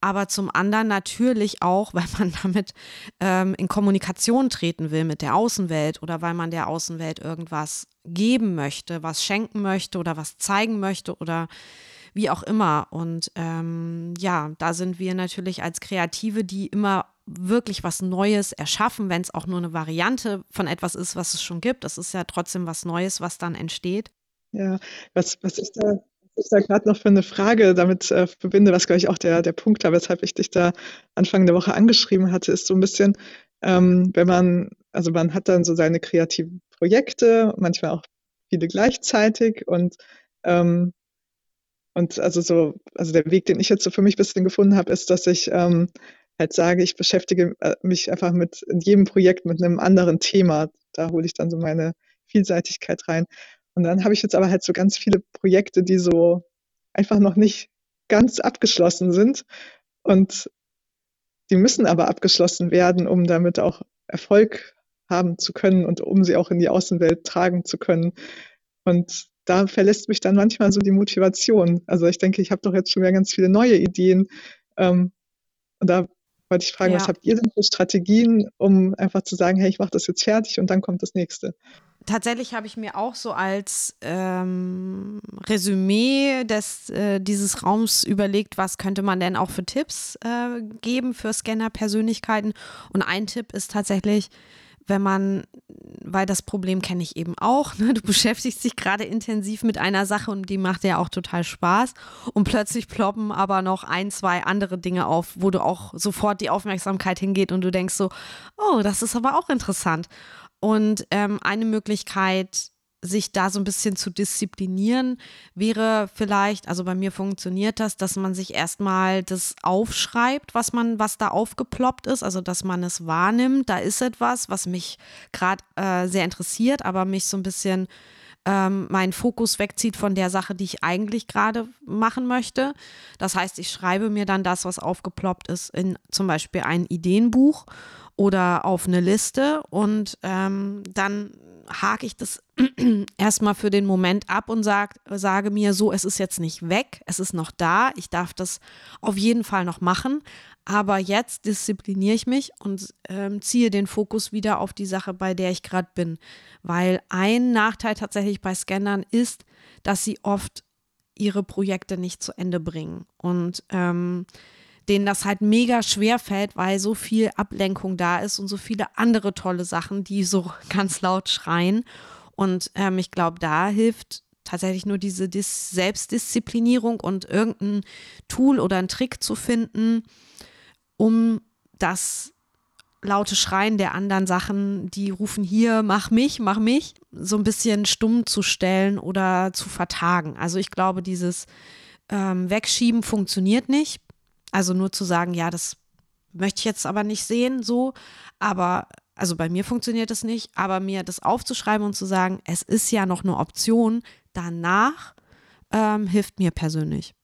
aber zum anderen natürlich auch, weil man damit ähm, in Kommunikation treten will mit der Außenwelt oder weil man der Außenwelt irgendwas geben möchte, was schenken möchte oder was zeigen möchte oder wie auch immer. Und ähm, ja, da sind wir natürlich als Kreative, die immer wirklich was Neues erschaffen, wenn es auch nur eine Variante von etwas ist, was es schon gibt. Das ist ja trotzdem was Neues, was dann entsteht. Ja, was, was ich da ich da gerade noch für eine Frage damit äh, verbinde, was, glaube ich, auch der, der Punkt war, weshalb ich dich da Anfang der Woche angeschrieben hatte, ist so ein bisschen, ähm, wenn man, also man hat dann so seine kreativen Projekte, manchmal auch viele gleichzeitig und ähm, und also so, also der Weg, den ich jetzt so für mich ein bisschen gefunden habe, ist, dass ich ähm, halt sage, ich beschäftige äh, mich einfach mit in jedem Projekt mit einem anderen Thema. Da hole ich dann so meine Vielseitigkeit rein. Und dann habe ich jetzt aber halt so ganz viele Projekte, die so einfach noch nicht ganz abgeschlossen sind. Und die müssen aber abgeschlossen werden, um damit auch Erfolg haben zu können und um sie auch in die Außenwelt tragen zu können. Und da verlässt mich dann manchmal so die Motivation. Also ich denke, ich habe doch jetzt schon wieder ganz viele neue Ideen. Ähm, und da wollte ich fragen, ja. was habt ihr denn für Strategien, um einfach zu sagen, hey, ich mache das jetzt fertig und dann kommt das nächste? Tatsächlich habe ich mir auch so als ähm, Resümee des, äh, dieses Raums überlegt, was könnte man denn auch für Tipps äh, geben für Scanner-Persönlichkeiten. Und ein Tipp ist tatsächlich, wenn man, weil das Problem kenne ich eben auch, ne? du beschäftigst dich gerade intensiv mit einer Sache und die macht dir auch total Spaß und plötzlich ploppen aber noch ein, zwei andere Dinge auf, wo du auch sofort die Aufmerksamkeit hingeht und du denkst so, oh, das ist aber auch interessant. Und ähm, eine Möglichkeit, sich da so ein bisschen zu disziplinieren, wäre vielleicht, also bei mir funktioniert das, dass man sich erstmal das aufschreibt, was man, was da aufgeploppt ist, also dass man es wahrnimmt, da ist etwas, was mich gerade äh, sehr interessiert, aber mich so ein bisschen ähm, meinen Fokus wegzieht von der Sache, die ich eigentlich gerade machen möchte. Das heißt, ich schreibe mir dann das, was aufgeploppt ist, in zum Beispiel ein Ideenbuch oder auf eine Liste und ähm, dann hake ich das erstmal für den Moment ab und sag, sage mir so, es ist jetzt nicht weg, es ist noch da, ich darf das auf jeden Fall noch machen, aber jetzt diszipliniere ich mich und ähm, ziehe den Fokus wieder auf die Sache, bei der ich gerade bin, weil ein Nachteil tatsächlich bei Scannern ist, dass sie oft ihre Projekte nicht zu Ende bringen und ähm, denen das halt mega schwer fällt, weil so viel Ablenkung da ist und so viele andere tolle Sachen, die so ganz laut schreien. Und ähm, ich glaube, da hilft tatsächlich nur diese Dis Selbstdisziplinierung und irgendein Tool oder ein Trick zu finden, um das laute Schreien der anderen Sachen, die rufen hier, mach mich, mach mich, so ein bisschen stumm zu stellen oder zu vertagen. Also ich glaube, dieses ähm, Wegschieben funktioniert nicht. Also nur zu sagen, ja, das möchte ich jetzt aber nicht sehen, so. Aber, also bei mir funktioniert das nicht, aber mir das aufzuschreiben und zu sagen, es ist ja noch eine Option, danach ähm, hilft mir persönlich.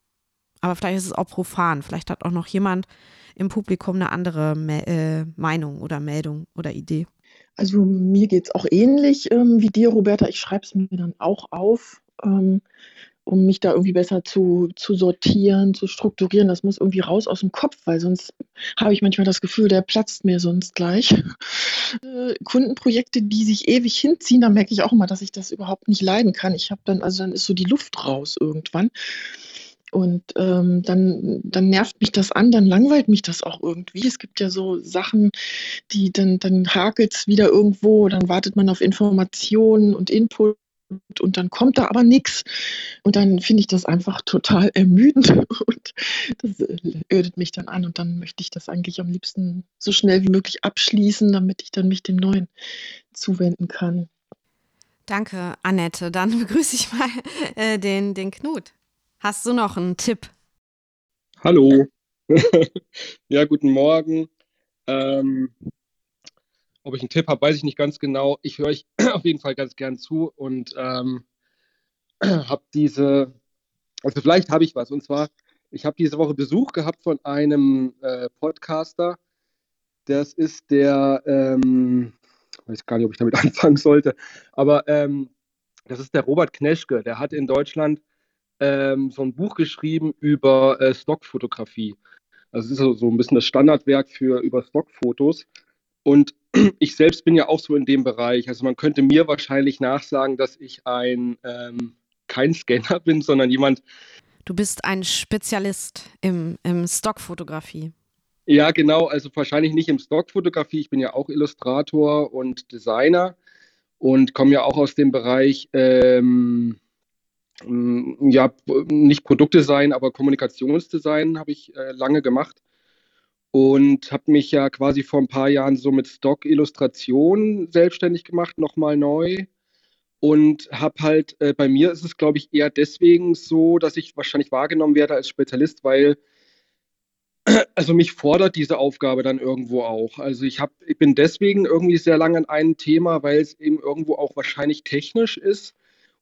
Aber vielleicht ist es auch profan. Vielleicht hat auch noch jemand im Publikum eine andere Me äh, Meinung oder Meldung oder Idee. Also mir geht es auch ähnlich ähm, wie dir, Roberta. Ich schreibe es mir dann auch auf. Ähm, um mich da irgendwie besser zu, zu sortieren, zu strukturieren. Das muss irgendwie raus aus dem Kopf, weil sonst habe ich manchmal das Gefühl, der platzt mir sonst gleich. Äh, Kundenprojekte, die sich ewig hinziehen, da merke ich auch immer, dass ich das überhaupt nicht leiden kann. Ich habe dann, also dann ist so die Luft raus irgendwann. Und ähm, dann, dann nervt mich das an, dann langweilt mich das auch irgendwie. Es gibt ja so Sachen, die dann, dann hakelt es wieder irgendwo, dann wartet man auf Informationen und Input und dann kommt da aber nichts. Und dann finde ich das einfach total ermüdend und das ödet mich dann an. Und dann möchte ich das eigentlich am liebsten so schnell wie möglich abschließen, damit ich dann mich dem Neuen zuwenden kann. Danke, Annette. Dann begrüße ich mal äh, den, den Knut. Hast du noch einen Tipp? Hallo. ja, guten Morgen. Ähm, ob ich einen Tipp habe, weiß ich nicht ganz genau. Ich höre euch auf jeden Fall ganz gern zu und ähm, habe diese, also vielleicht habe ich was. Und zwar, ich habe diese Woche Besuch gehabt von einem äh, Podcaster. Das ist der, ähm, weiß gar nicht, ob ich damit anfangen sollte, aber ähm, das ist der Robert Kneschke. Der hat in Deutschland ähm, so ein Buch geschrieben über äh, Stockfotografie. Also es ist so, so ein bisschen das Standardwerk für über Stockfotos. Und ich selbst bin ja auch so in dem Bereich. Also man könnte mir wahrscheinlich nachsagen, dass ich ein ähm, kein Scanner bin, sondern jemand. Du bist ein Spezialist im, im Stockfotografie. Ja, genau. Also wahrscheinlich nicht im Stockfotografie. Ich bin ja auch Illustrator und Designer und komme ja auch aus dem Bereich, ähm, ja, nicht Produktdesign, aber Kommunikationsdesign habe ich äh, lange gemacht und habe mich ja quasi vor ein paar Jahren so mit Stock-Illustration selbstständig gemacht, nochmal neu. Und habe halt, äh, bei mir ist es, glaube ich, eher deswegen so, dass ich wahrscheinlich wahrgenommen werde als Spezialist, weil, also mich fordert diese Aufgabe dann irgendwo auch. Also ich, hab, ich bin deswegen irgendwie sehr lange an einem Thema, weil es eben irgendwo auch wahrscheinlich technisch ist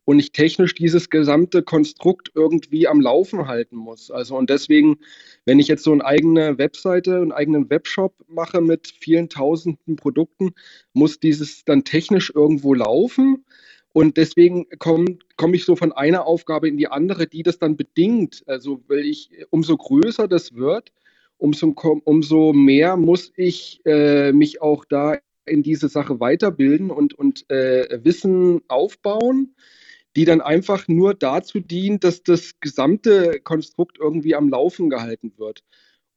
und ich technisch dieses gesamte Konstrukt irgendwie am Laufen halten muss. Also und deswegen, wenn ich jetzt so eine eigene Webseite, einen eigenen Webshop mache mit vielen tausenden Produkten, muss dieses dann technisch irgendwo laufen. Und deswegen komme komm ich so von einer Aufgabe in die andere, die das dann bedingt. Also, weil ich, umso größer das wird, umso, umso mehr muss ich äh, mich auch da in diese Sache weiterbilden und, und äh, Wissen aufbauen die dann einfach nur dazu dient, dass das gesamte Konstrukt irgendwie am Laufen gehalten wird.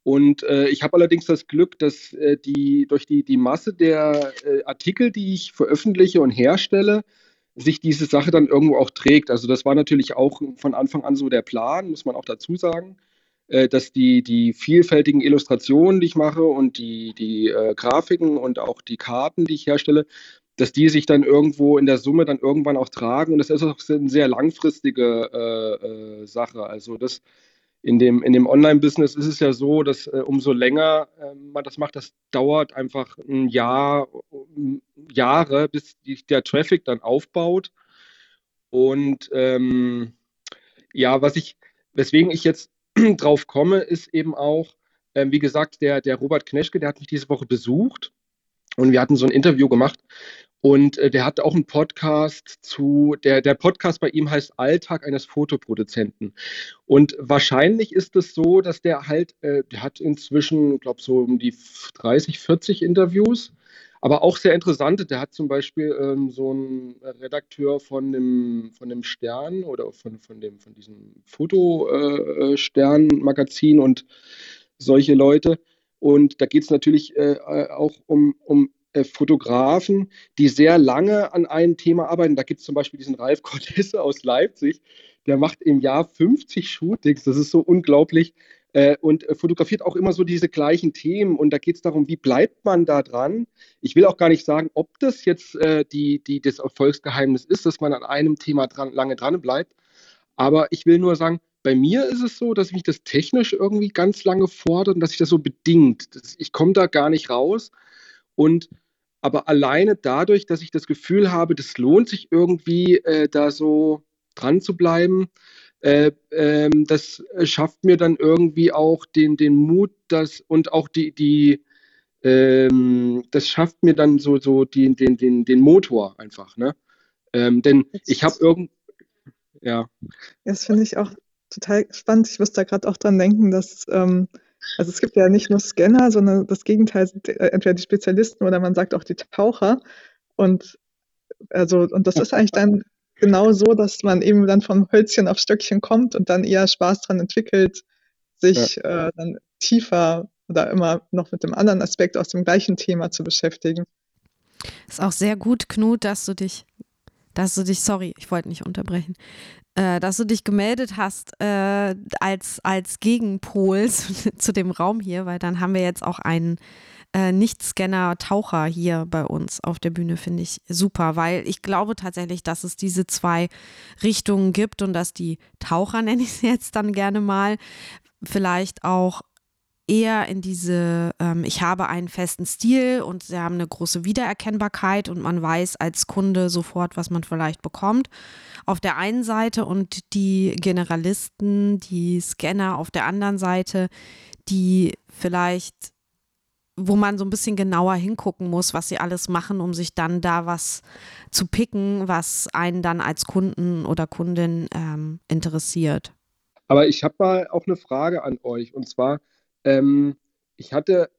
Und äh, ich habe allerdings das Glück, dass äh, die durch die, die Masse der äh, Artikel, die ich veröffentliche und herstelle, sich diese Sache dann irgendwo auch trägt. Also das war natürlich auch von Anfang an so der Plan, muss man auch dazu sagen, äh, dass die, die vielfältigen Illustrationen, die ich mache und die, die äh, Grafiken und auch die Karten, die ich herstelle, dass die sich dann irgendwo in der Summe dann irgendwann auch tragen. Und das ist auch eine sehr langfristige äh, äh, Sache. Also das in dem, in dem Online-Business ist es ja so, dass äh, umso länger äh, man das macht, das dauert einfach ein Jahr, Jahre, bis die, der Traffic dann aufbaut. Und ähm, ja, was ich, weswegen ich jetzt drauf komme, ist eben auch, äh, wie gesagt, der, der Robert Kneschke, der hat mich diese Woche besucht und wir hatten so ein Interview gemacht und äh, der hat auch einen Podcast zu, der, der Podcast bei ihm heißt Alltag eines Fotoproduzenten. Und wahrscheinlich ist es so, dass der halt, äh, der hat inzwischen, glaube so um die 30, 40 Interviews, aber auch sehr interessante. Der hat zum Beispiel ähm, so einen Redakteur von dem, von dem Stern oder von, von, dem, von diesem Fotostern-Magazin äh, und solche Leute. Und da geht es natürlich äh, äh, auch um, um äh, Fotografen, die sehr lange an einem Thema arbeiten. Da gibt es zum Beispiel diesen Ralf Cortese aus Leipzig, der macht im Jahr 50 Shootings. Das ist so unglaublich, äh, und fotografiert auch immer so diese gleichen Themen. Und da geht es darum, wie bleibt man da dran? Ich will auch gar nicht sagen, ob das jetzt äh, die, die, das Erfolgsgeheimnis ist, dass man an einem Thema dran, lange dran bleibt. Aber ich will nur sagen, bei mir ist es so, dass mich das technisch irgendwie ganz lange fordert und dass sich das so bedingt. Ich komme da gar nicht raus. Und aber alleine dadurch, dass ich das Gefühl habe, das lohnt sich irgendwie, äh, da so dran zu bleiben, äh, ähm, das schafft mir dann irgendwie auch den, den Mut, dass und auch die, die ähm, das schafft mir dann so, so die, den, den, den Motor einfach, ne? Ähm, denn ich habe irgend, ja. Das finde ich auch total spannend. Ich muss da gerade auch dran denken, dass, ähm, also es gibt ja nicht nur Scanner, sondern das Gegenteil sind äh, entweder die Spezialisten oder man sagt auch die Taucher. Und also, und das ist eigentlich dann genau so, dass man eben dann vom Hölzchen auf Stöckchen kommt und dann eher Spaß dran entwickelt, sich ja. äh, dann tiefer oder immer noch mit dem anderen Aspekt aus dem gleichen Thema zu beschäftigen. Ist auch sehr gut, Knut, dass du dich, dass du dich, sorry, ich wollte nicht unterbrechen, äh, dass du dich gemeldet hast äh, als, als Gegenpol zu, zu, dem Raum hier, weil dann haben wir jetzt auch einen äh, Nicht-Scanner-Taucher hier bei uns auf der Bühne, finde ich super, weil ich glaube tatsächlich, dass es diese zwei Richtungen gibt und dass die Taucher, nenne ich sie jetzt dann gerne mal, vielleicht auch eher in diese, ähm, ich habe einen festen Stil und sie haben eine große Wiedererkennbarkeit und man weiß als Kunde sofort, was man vielleicht bekommt. Auf der einen Seite und die Generalisten, die Scanner auf der anderen Seite, die vielleicht wo man so ein bisschen genauer hingucken muss, was sie alles machen, um sich dann da was zu picken, was einen dann als Kunden oder Kundin ähm, interessiert. Aber ich habe mal auch eine Frage an euch und zwar, ähm, ich hatte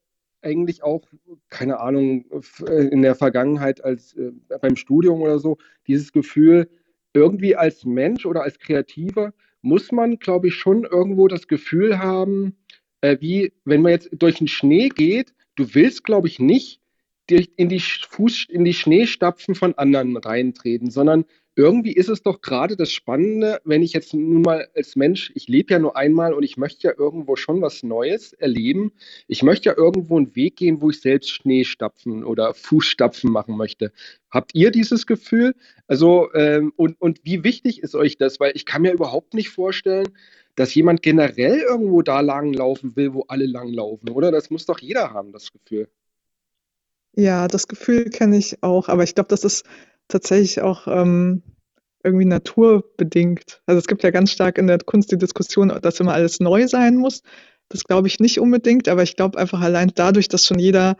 eigentlich auch, keine Ahnung, äh, in der Vergangenheit als äh, beim Studium oder so, dieses Gefühl, irgendwie als Mensch oder als Kreativer muss man, glaube ich, schon irgendwo das Gefühl haben, äh, wie wenn man jetzt durch den Schnee geht, du willst, glaube ich, nicht in die, Fuß, in die Schneestapfen von anderen reintreten, sondern irgendwie ist es doch gerade das Spannende, wenn ich jetzt nun mal als Mensch, ich lebe ja nur einmal und ich möchte ja irgendwo schon was Neues erleben. Ich möchte ja irgendwo einen Weg gehen, wo ich selbst Schneestapfen oder Fußstapfen machen möchte. Habt ihr dieses Gefühl? Also, ähm, und, und wie wichtig ist euch das? Weil ich kann mir überhaupt nicht vorstellen, dass jemand generell irgendwo da lang laufen will, wo alle lang laufen, oder? Das muss doch jeder haben, das Gefühl. Ja, das Gefühl kenne ich auch, aber ich glaube, das ist tatsächlich auch ähm, irgendwie naturbedingt. Also es gibt ja ganz stark in der Kunst die Diskussion, dass immer alles neu sein muss. Das glaube ich nicht unbedingt, aber ich glaube einfach allein dadurch, dass schon jeder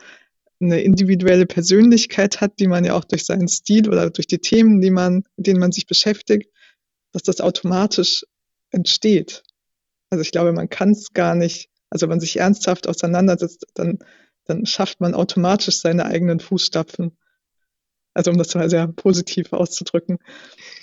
eine individuelle Persönlichkeit hat, die man ja auch durch seinen Stil oder durch die Themen, die man, mit denen man sich beschäftigt, dass das automatisch entsteht. Also ich glaube, man kann es gar nicht, also wenn man sich ernsthaft auseinandersetzt, dann, dann schafft man automatisch seine eigenen Fußstapfen. Also um das mal sehr positiv auszudrücken.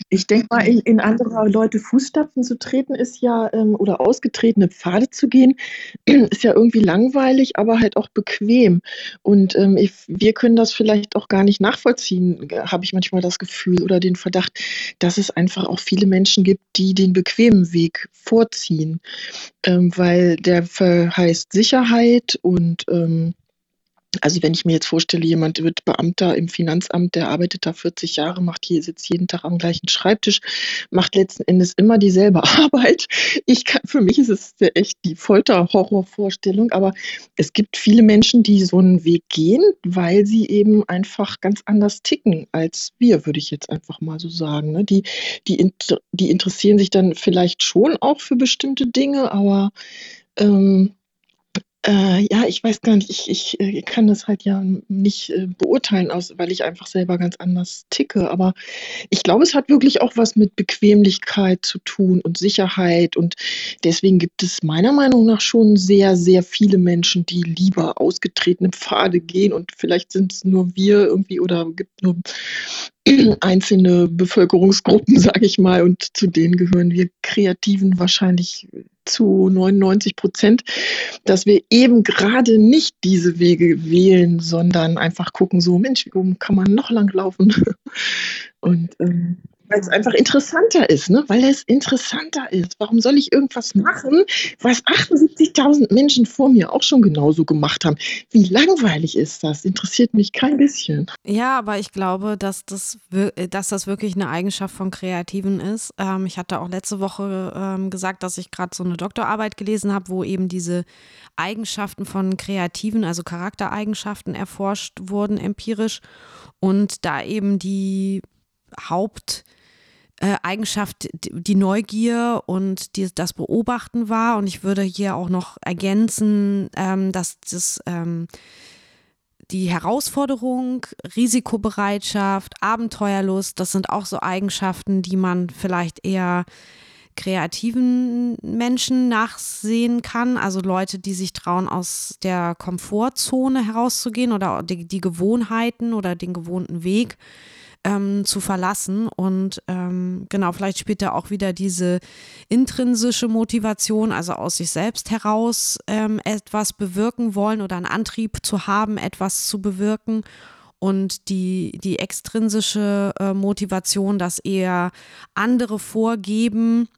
Ich denke mal, in, in andere Leute Fußstapfen zu treten ist ja, ähm, oder ausgetretene Pfade zu gehen, ist ja irgendwie langweilig, aber halt auch bequem. Und ähm, ich, wir können das vielleicht auch gar nicht nachvollziehen, habe ich manchmal das Gefühl oder den Verdacht, dass es einfach auch viele Menschen gibt, die den bequemen Weg vorziehen. Ähm, weil der verheißt Sicherheit und ähm, also wenn ich mir jetzt vorstelle, jemand wird Beamter im Finanzamt, der arbeitet da 40 Jahre, macht hier, sitzt jeden Tag am gleichen Schreibtisch, macht letzten Endes immer dieselbe Arbeit. Ich kann, für mich ist es echt die Folter-Horrorvorstellung, aber es gibt viele Menschen, die so einen Weg gehen, weil sie eben einfach ganz anders ticken als wir, würde ich jetzt einfach mal so sagen. Ne? Die, die, die interessieren sich dann vielleicht schon auch für bestimmte Dinge, aber ähm, äh, ja, ich weiß gar nicht, ich ich, äh, kann das halt ja nicht, äh, beurteilen aus weil ich einfach selber ganz anders ticke. Aber ich glaube, es hat wirklich auch was mit Bequemlichkeit zu tun und Sicherheit. Und deswegen gibt es meiner Meinung nach schon sehr, sehr viele Menschen, die lieber ausgetretene Pfade gehen und vielleicht sind es nur wir irgendwie oder gibt nur einzelne Bevölkerungsgruppen, sage ich mal, und zu denen gehören wir Kreativen wahrscheinlich zu 99 Prozent, dass wir eben gerade nicht diese Wege wählen, sondern einfach gucken, so Mensch, wie kann man noch lang laufen? Und ähm, Weil es einfach interessanter ist, ne? Weil es interessanter ist. Warum soll ich irgendwas machen, was 78.000 Menschen vor mir auch schon genauso gemacht haben? Wie langweilig ist das? Interessiert mich kein bisschen. Ja, aber ich glaube, dass das, dass das wirklich eine Eigenschaft von Kreativen ist. Ähm, ich hatte auch letzte Woche ähm, gesagt, dass ich gerade so eine Doktorarbeit gelesen habe, wo eben diese Eigenschaften von Kreativen, also Charaktereigenschaften erforscht wurden empirisch und da eben die Haupt äh, Eigenschaft die Neugier und die, das Beobachten war. Und ich würde hier auch noch ergänzen, ähm, dass das ähm, die Herausforderung, Risikobereitschaft, Abenteuerlust, das sind auch so Eigenschaften, die man vielleicht eher kreativen Menschen nachsehen kann. Also Leute, die sich trauen, aus der Komfortzone herauszugehen oder die, die Gewohnheiten oder den gewohnten Weg ähm, zu verlassen. Und ähm, genau, vielleicht spielt da auch wieder diese intrinsische Motivation, also aus sich selbst heraus ähm, etwas bewirken wollen oder einen Antrieb zu haben, etwas zu bewirken. Und die, die extrinsische äh, Motivation, dass eher andere vorgeben,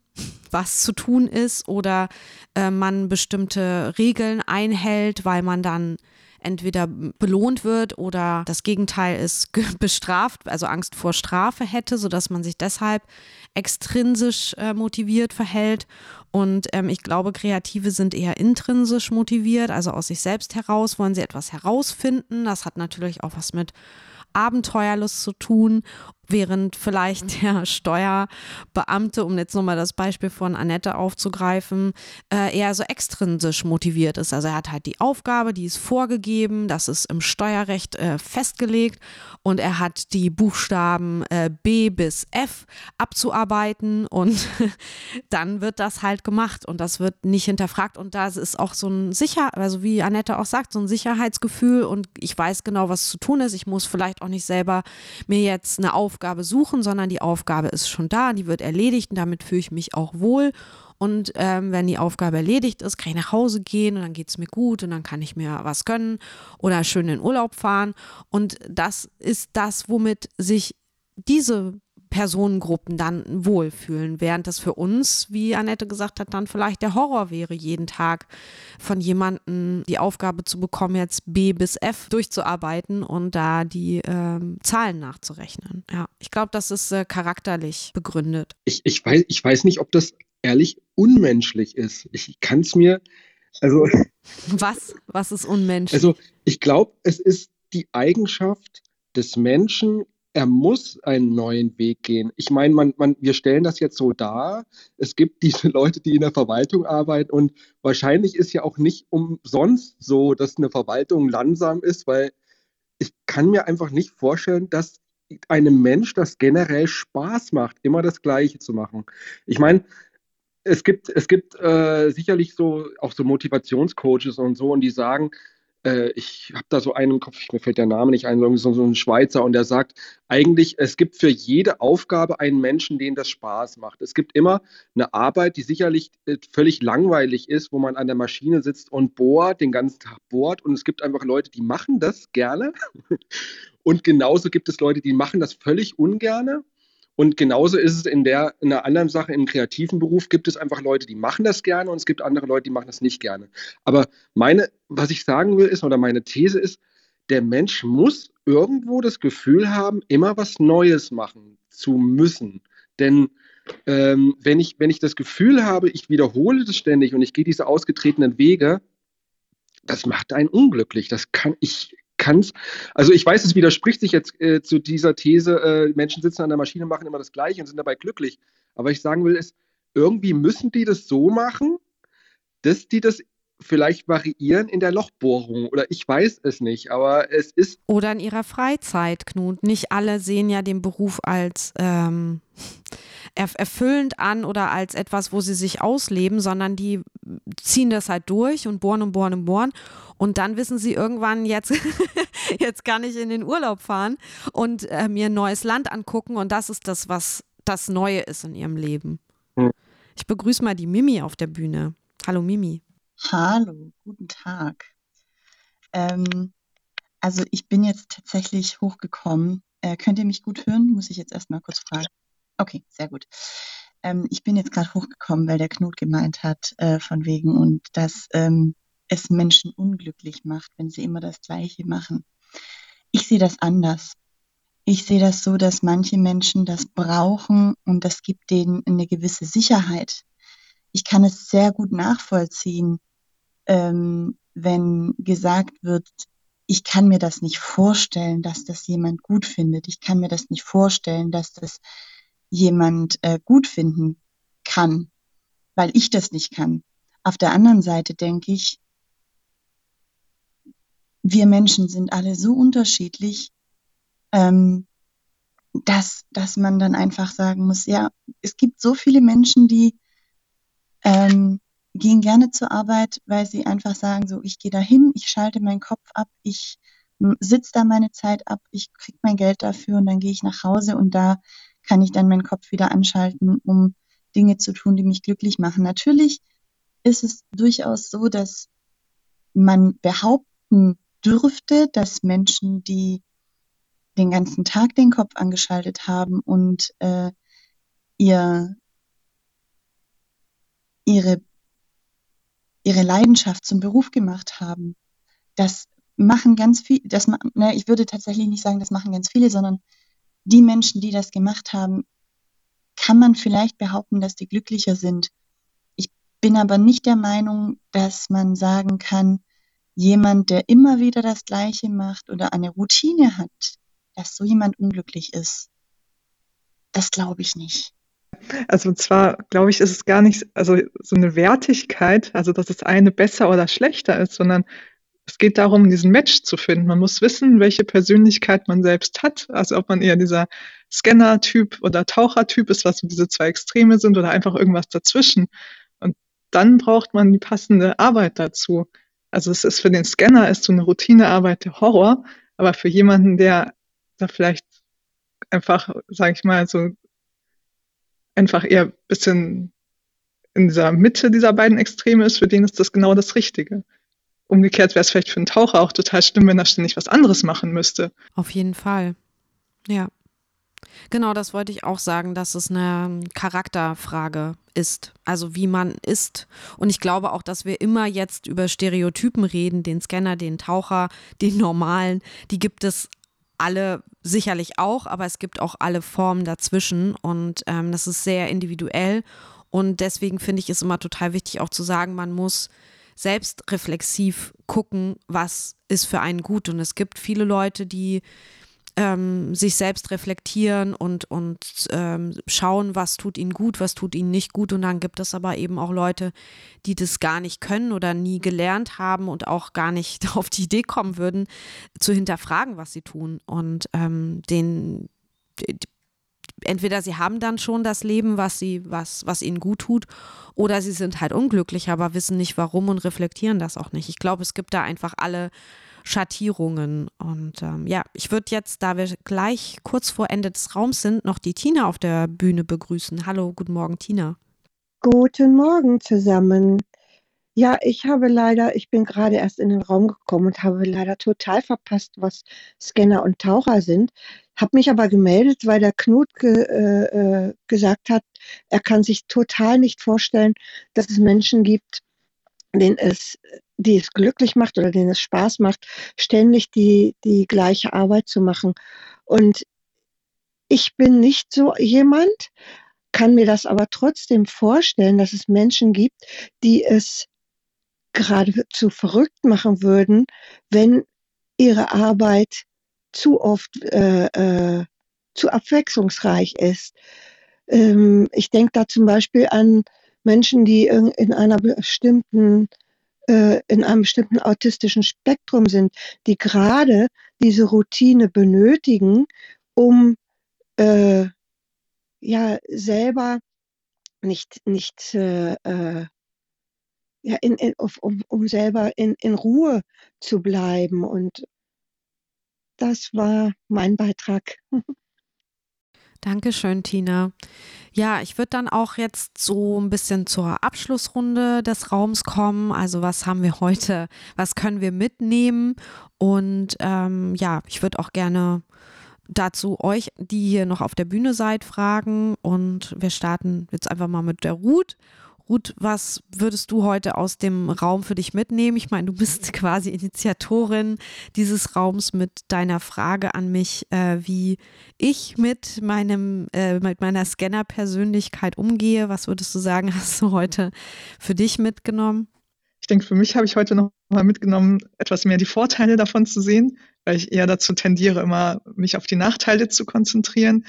was zu tun ist oder äh, man bestimmte Regeln einhält, weil man dann entweder belohnt wird oder das Gegenteil ist bestraft, also Angst vor Strafe hätte, sodass man sich deshalb extrinsisch äh, motiviert verhält. Und ähm, ich glaube, Kreative sind eher intrinsisch motiviert, also aus sich selbst heraus wollen sie etwas herausfinden. Das hat natürlich auch was mit Abenteuerlust zu tun während vielleicht der Steuerbeamte, um jetzt nochmal das Beispiel von Annette aufzugreifen, äh, eher so extrinsisch motiviert ist. Also er hat halt die Aufgabe, die ist vorgegeben, das ist im Steuerrecht äh, festgelegt und er hat die Buchstaben äh, B bis F abzuarbeiten und dann wird das halt gemacht und das wird nicht hinterfragt und da ist auch so ein Sicher, also wie Annette auch sagt, so ein Sicherheitsgefühl und ich weiß genau, was zu tun ist. Ich muss vielleicht auch nicht selber mir jetzt eine Aufgabe Aufgabe suchen, sondern die Aufgabe ist schon da, die wird erledigt und damit fühle ich mich auch wohl. Und ähm, wenn die Aufgabe erledigt ist, kann ich nach Hause gehen und dann geht es mir gut und dann kann ich mir was gönnen oder schön in Urlaub fahren. Und das ist das, womit sich diese Personengruppen dann wohlfühlen, während das für uns, wie Annette gesagt hat, dann vielleicht der Horror wäre, jeden Tag von jemandem die Aufgabe zu bekommen, jetzt B bis F durchzuarbeiten und da die ähm, Zahlen nachzurechnen. Ja, ich glaube, das ist äh, charakterlich begründet. Ich, ich, weiß, ich weiß nicht, ob das ehrlich unmenschlich ist. Ich kann es mir, also. Was? Was ist unmenschlich? Also, ich glaube, es ist die Eigenschaft des Menschen, er muss einen neuen Weg gehen. Ich meine, man, man, wir stellen das jetzt so dar. Es gibt diese Leute, die in der Verwaltung arbeiten und wahrscheinlich ist ja auch nicht umsonst so, dass eine Verwaltung langsam ist, weil ich kann mir einfach nicht vorstellen, dass einem Mensch das generell Spaß macht, immer das Gleiche zu machen. Ich meine, es gibt, es gibt äh, sicherlich so auch so Motivationscoaches und so, und die sagen, äh, ich habe da so einen im Kopf, mir fällt der Name nicht ein, so, ein Schweizer, und der sagt, eigentlich, es gibt für jede Aufgabe einen Menschen, den das Spaß macht. Es gibt immer eine Arbeit, die sicherlich äh, völlig langweilig ist, wo man an der Maschine sitzt und bohrt, den ganzen Tag bohrt, und es gibt einfach Leute, die machen das gerne. Und genauso gibt es Leute, die machen das völlig ungerne. Und genauso ist es in der in einer anderen Sache im kreativen Beruf gibt es einfach Leute, die machen das gerne und es gibt andere Leute, die machen das nicht gerne. Aber meine, was ich sagen will, ist oder meine These ist, der Mensch muss irgendwo das Gefühl haben, immer was Neues machen zu müssen. Denn ähm, wenn, ich, wenn ich das Gefühl habe, ich wiederhole das ständig und ich gehe diese ausgetretenen Wege, das macht einen unglücklich. Das kann ich kannst. Also ich weiß, es widerspricht sich jetzt äh, zu dieser These, äh, Menschen sitzen an der Maschine, machen immer das Gleiche und sind dabei glücklich. Aber ich sagen will, ist, irgendwie müssen die das so machen, dass die das vielleicht variieren in der Lochbohrung oder ich weiß es nicht, aber es ist. Oder in ihrer Freizeit, Knut. Nicht alle sehen ja den Beruf als ähm, erfüllend an oder als etwas, wo sie sich ausleben, sondern die ziehen das halt durch und bohren und bohren und bohren. Und dann wissen sie irgendwann, jetzt, jetzt kann ich in den Urlaub fahren und äh, mir ein neues Land angucken. Und das ist das, was das Neue ist in ihrem Leben. Hm. Ich begrüße mal die Mimi auf der Bühne. Hallo Mimi. Hallo, guten Tag. Ähm, also ich bin jetzt tatsächlich hochgekommen. Äh, könnt ihr mich gut hören? Muss ich jetzt erstmal kurz fragen. Okay, sehr gut. Ähm, ich bin jetzt gerade hochgekommen, weil der Knut gemeint hat, äh, von wegen und dass ähm, es Menschen unglücklich macht, wenn sie immer das Gleiche machen. Ich sehe das anders. Ich sehe das so, dass manche Menschen das brauchen und das gibt denen eine gewisse Sicherheit. Ich kann es sehr gut nachvollziehen, ähm, wenn gesagt wird, ich kann mir das nicht vorstellen, dass das jemand gut findet. Ich kann mir das nicht vorstellen, dass das jemand äh, gut finden kann, weil ich das nicht kann. Auf der anderen Seite denke ich, wir Menschen sind alle so unterschiedlich, ähm, dass, dass man dann einfach sagen muss, ja, es gibt so viele Menschen, die ähm, gehen gerne zur Arbeit, weil sie einfach sagen, so, ich gehe dahin, ich schalte meinen Kopf ab, ich sitze da meine Zeit ab, ich kriege mein Geld dafür und dann gehe ich nach Hause und da kann ich dann meinen Kopf wieder anschalten, um Dinge zu tun, die mich glücklich machen. Natürlich ist es durchaus so, dass man behaupten dürfte, dass Menschen, die den ganzen Tag den Kopf angeschaltet haben und äh, ihr, ihre, ihre Leidenschaft zum Beruf gemacht haben, das machen ganz viele, das, ne, ich würde tatsächlich nicht sagen, das machen ganz viele, sondern die Menschen, die das gemacht haben, kann man vielleicht behaupten, dass die glücklicher sind. Ich bin aber nicht der Meinung, dass man sagen kann, jemand, der immer wieder das Gleiche macht oder eine Routine hat, dass so jemand unglücklich ist. Das glaube ich nicht. Also und zwar glaube ich, ist es gar nicht also so eine Wertigkeit, also dass das eine besser oder schlechter ist, sondern es geht darum, diesen Match zu finden. Man muss wissen, welche Persönlichkeit man selbst hat. Also ob man eher dieser Scanner-Typ oder Taucher-Typ ist, was so diese zwei Extreme sind oder einfach irgendwas dazwischen. Und dann braucht man die passende Arbeit dazu. Also es ist für den Scanner ist so eine Routinearbeit der Horror, aber für jemanden, der da vielleicht einfach, sage ich mal, so einfach eher ein bisschen in dieser Mitte dieser beiden Extreme ist, für den ist das genau das Richtige. Umgekehrt wäre es vielleicht für einen Taucher auch total schlimm, wenn er ständig was anderes machen müsste. Auf jeden Fall. Ja. Genau, das wollte ich auch sagen, dass es eine Charakterfrage ist, also wie man ist. Und ich glaube auch, dass wir immer jetzt über Stereotypen reden, den Scanner, den Taucher, den Normalen, die gibt es alle sicherlich auch, aber es gibt auch alle Formen dazwischen und ähm, das ist sehr individuell. Und deswegen finde ich es immer total wichtig auch zu sagen, man muss selbstreflexiv gucken, was ist für einen gut. Und es gibt viele Leute, die ähm, sich selbst reflektieren und, und ähm, schauen, was tut ihnen gut, was tut ihnen nicht gut. Und dann gibt es aber eben auch Leute, die das gar nicht können oder nie gelernt haben und auch gar nicht auf die Idee kommen würden, zu hinterfragen, was sie tun. Und ähm, den, entweder sie haben dann schon das Leben, was sie, was, was ihnen gut tut, oder sie sind halt unglücklich, aber wissen nicht warum und reflektieren das auch nicht. Ich glaube, es gibt da einfach alle Schattierungen. Und ähm, ja, ich würde jetzt, da wir gleich kurz vor Ende des Raums sind, noch die Tina auf der Bühne begrüßen. Hallo, guten Morgen, Tina. Guten Morgen zusammen. Ja, ich habe leider, ich bin gerade erst in den Raum gekommen und habe leider total verpasst, was Scanner und Taucher sind. Habe mich aber gemeldet, weil der Knut ge, äh, äh, gesagt hat, er kann sich total nicht vorstellen, dass es Menschen gibt, denen es, die es glücklich macht oder denen es Spaß macht, ständig die, die gleiche Arbeit zu machen. Und ich bin nicht so jemand, kann mir das aber trotzdem vorstellen, dass es Menschen gibt, die es geradezu verrückt machen würden, wenn ihre Arbeit zu oft äh, äh, zu abwechslungsreich ist. Ähm, ich denke da zum Beispiel an Menschen, die in, in einer bestimmten äh, in einem bestimmten autistischen Spektrum sind, die gerade diese Routine benötigen, um äh, ja selber nicht nicht äh, ja, in, in, um, um selber in, in Ruhe zu bleiben. Und das war mein Beitrag. Dankeschön, Tina. Ja, ich würde dann auch jetzt so ein bisschen zur Abschlussrunde des Raums kommen. Also was haben wir heute, was können wir mitnehmen? Und ähm, ja, ich würde auch gerne dazu euch, die hier noch auf der Bühne seid, fragen und wir starten jetzt einfach mal mit der Ruth. Ruth, was würdest du heute aus dem Raum für dich mitnehmen? Ich meine, du bist quasi Initiatorin dieses Raums mit deiner Frage an mich, äh, wie ich mit meinem, äh, mit meiner Scanner-Persönlichkeit umgehe. Was würdest du sagen, hast du heute für dich mitgenommen? Ich denke, für mich habe ich heute noch mal mitgenommen, etwas mehr die Vorteile davon zu sehen, weil ich eher dazu tendiere, immer mich auf die Nachteile zu konzentrieren.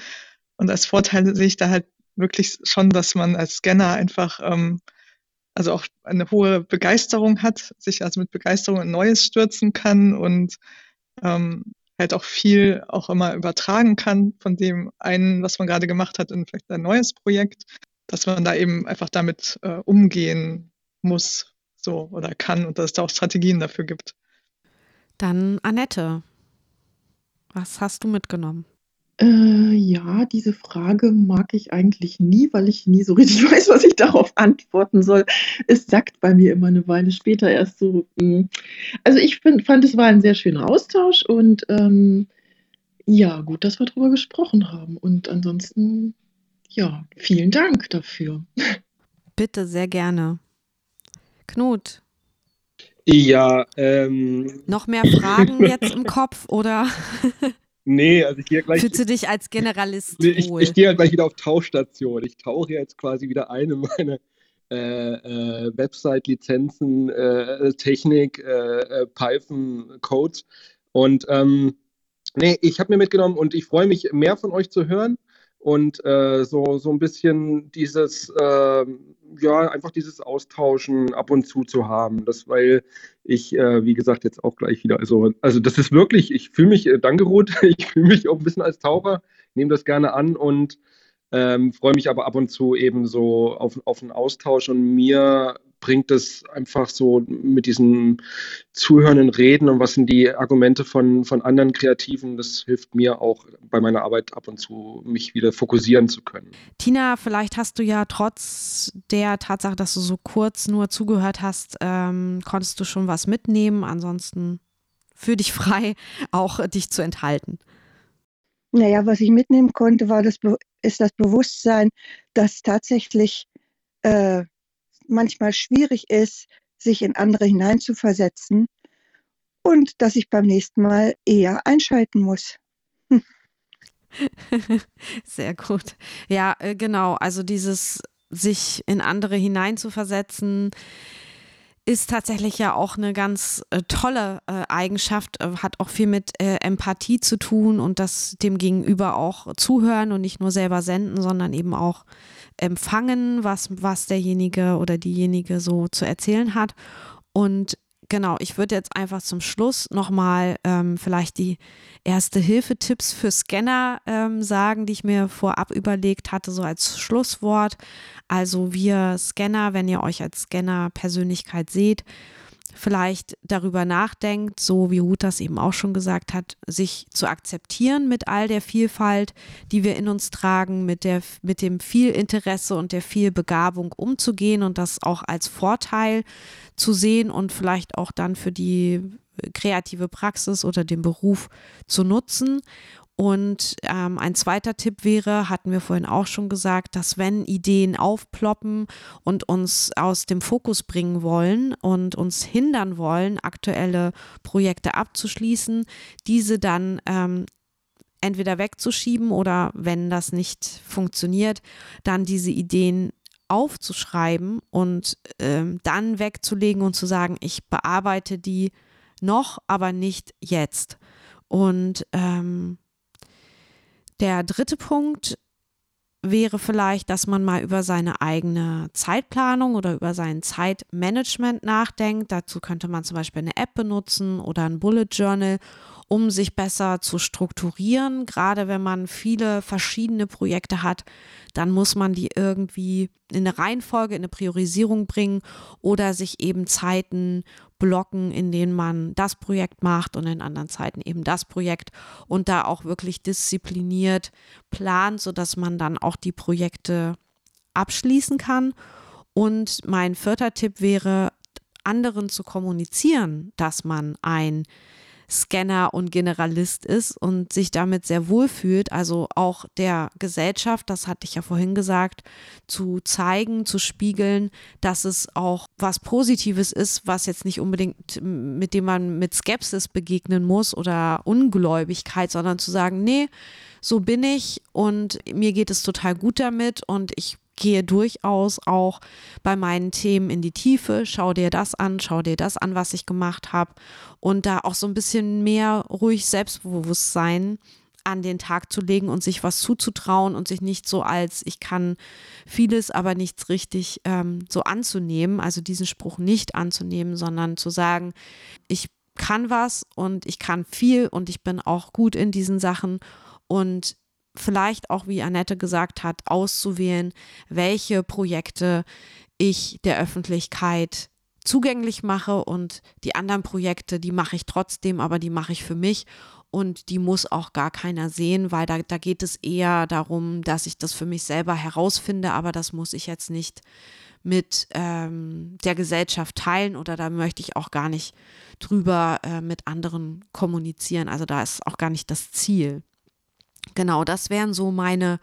Und als Vorteile sehe ich da halt wirklich schon, dass man als Scanner einfach ähm, also auch eine hohe Begeisterung hat, sich also mit Begeisterung in Neues stürzen kann und ähm, halt auch viel auch immer übertragen kann von dem einen, was man gerade gemacht hat, in vielleicht ein neues Projekt, dass man da eben einfach damit äh, umgehen muss, so oder kann und dass es da auch Strategien dafür gibt. Dann Annette, was hast du mitgenommen? Äh, ja, diese Frage mag ich eigentlich nie, weil ich nie so richtig weiß, was ich darauf antworten soll. Es sagt bei mir immer eine Weile später erst so. Mh. Hm. Also ich find, fand, es war ein sehr schöner Austausch und ähm, ja, gut, dass wir darüber gesprochen haben. Und ansonsten, ja, vielen Dank dafür. Bitte, sehr gerne. Knut. Ja, ähm. Noch mehr Fragen jetzt im Kopf oder? Nee, also ich gehe gleich. Fühlst du dich als Generalist nee, ich, ich gehe ja gleich wieder auf Tauchstation. Ich tauche jetzt quasi wieder ein in meine äh, äh, Website-Lizenzen, äh, Technik, äh, äh, Python, Codes. Und ähm, nee, ich habe mir mitgenommen und ich freue mich, mehr von euch zu hören und äh, so, so ein bisschen dieses, äh, ja, einfach dieses Austauschen ab und zu zu haben. Das, weil ich, äh, wie gesagt, jetzt auch gleich wieder, also, also das ist wirklich, ich fühle mich, äh, danke Ruth, ich fühle mich auch ein bisschen als Taucher, nehme das gerne an und ähm, freue mich aber ab und zu eben so auf, auf einen Austausch und mir bringt es einfach so mit diesem zuhörenden Reden und was sind die Argumente von, von anderen Kreativen, das hilft mir auch bei meiner Arbeit ab und zu, mich wieder fokussieren zu können. Tina, vielleicht hast du ja trotz der Tatsache, dass du so kurz nur zugehört hast, ähm, konntest du schon was mitnehmen. Ansonsten für dich frei, auch dich zu enthalten. Naja, was ich mitnehmen konnte, war das, ist das Bewusstsein, dass tatsächlich äh, manchmal schwierig ist, sich in andere hineinzuversetzen und dass ich beim nächsten Mal eher einschalten muss. Sehr gut. Ja, äh, genau. Also dieses sich in andere hineinzuversetzen, ist tatsächlich ja auch eine ganz äh, tolle äh, Eigenschaft, äh, hat auch viel mit äh, Empathie zu tun und das dem Gegenüber auch zuhören und nicht nur selber senden, sondern eben auch empfangen, was, was derjenige oder diejenige so zu erzählen hat. Und genau, ich würde jetzt einfach zum Schluss nochmal ähm, vielleicht die erste Hilfetipps für Scanner ähm, sagen, die ich mir vorab überlegt hatte, so als Schlusswort. Also wir Scanner, wenn ihr euch als Scanner-Persönlichkeit seht, vielleicht darüber nachdenkt, so wie Ruth das eben auch schon gesagt hat, sich zu akzeptieren mit all der Vielfalt, die wir in uns tragen, mit, der, mit dem viel Interesse und der viel Begabung umzugehen und das auch als Vorteil zu sehen und vielleicht auch dann für die kreative Praxis oder den Beruf zu nutzen und ähm, ein zweiter Tipp wäre, hatten wir vorhin auch schon gesagt, dass wenn Ideen aufploppen und uns aus dem Fokus bringen wollen und uns hindern wollen, aktuelle Projekte abzuschließen, diese dann ähm, entweder wegzuschieben oder wenn das nicht funktioniert, dann diese Ideen aufzuschreiben und ähm, dann wegzulegen und zu sagen, ich bearbeite die noch, aber nicht jetzt. Und ähm, der dritte Punkt wäre vielleicht, dass man mal über seine eigene Zeitplanung oder über sein Zeitmanagement nachdenkt. Dazu könnte man zum Beispiel eine App benutzen oder ein Bullet Journal um sich besser zu strukturieren. Gerade wenn man viele verschiedene Projekte hat, dann muss man die irgendwie in eine Reihenfolge, in eine Priorisierung bringen oder sich eben Zeiten blocken, in denen man das Projekt macht und in anderen Zeiten eben das Projekt und da auch wirklich diszipliniert plant, sodass man dann auch die Projekte abschließen kann. Und mein vierter Tipp wäre, anderen zu kommunizieren, dass man ein Scanner und Generalist ist und sich damit sehr wohl fühlt, also auch der Gesellschaft, das hatte ich ja vorhin gesagt, zu zeigen, zu spiegeln, dass es auch was Positives ist, was jetzt nicht unbedingt, mit dem man mit Skepsis begegnen muss oder Ungläubigkeit, sondern zu sagen, nee, so bin ich und mir geht es total gut damit und ich gehe durchaus auch bei meinen Themen in die Tiefe, schau dir das an, schau dir das an, was ich gemacht habe und da auch so ein bisschen mehr ruhig Selbstbewusstsein an den Tag zu legen und sich was zuzutrauen und sich nicht so als ich kann vieles, aber nichts richtig ähm, so anzunehmen, also diesen Spruch nicht anzunehmen, sondern zu sagen, ich kann was und ich kann viel und ich bin auch gut in diesen Sachen und vielleicht auch, wie Annette gesagt hat, auszuwählen, welche Projekte ich der Öffentlichkeit zugänglich mache und die anderen Projekte, die mache ich trotzdem, aber die mache ich für mich und die muss auch gar keiner sehen, weil da, da geht es eher darum, dass ich das für mich selber herausfinde, aber das muss ich jetzt nicht mit ähm, der Gesellschaft teilen oder da möchte ich auch gar nicht drüber äh, mit anderen kommunizieren. Also da ist auch gar nicht das Ziel. Genau, das wären so meine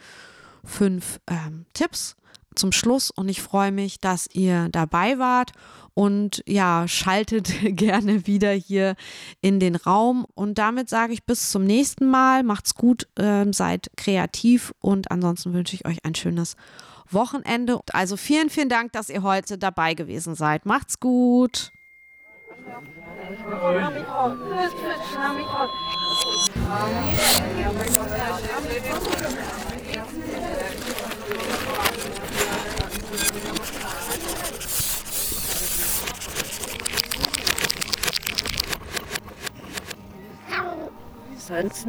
fünf ähm, Tipps zum Schluss. Und ich freue mich, dass ihr dabei wart. Und ja, schaltet gerne wieder hier in den Raum. Und damit sage ich bis zum nächsten Mal, macht's gut, ähm, seid kreativ. Und ansonsten wünsche ich euch ein schönes Wochenende. Also vielen, vielen Dank, dass ihr heute dabei gewesen seid. Macht's gut. Sonst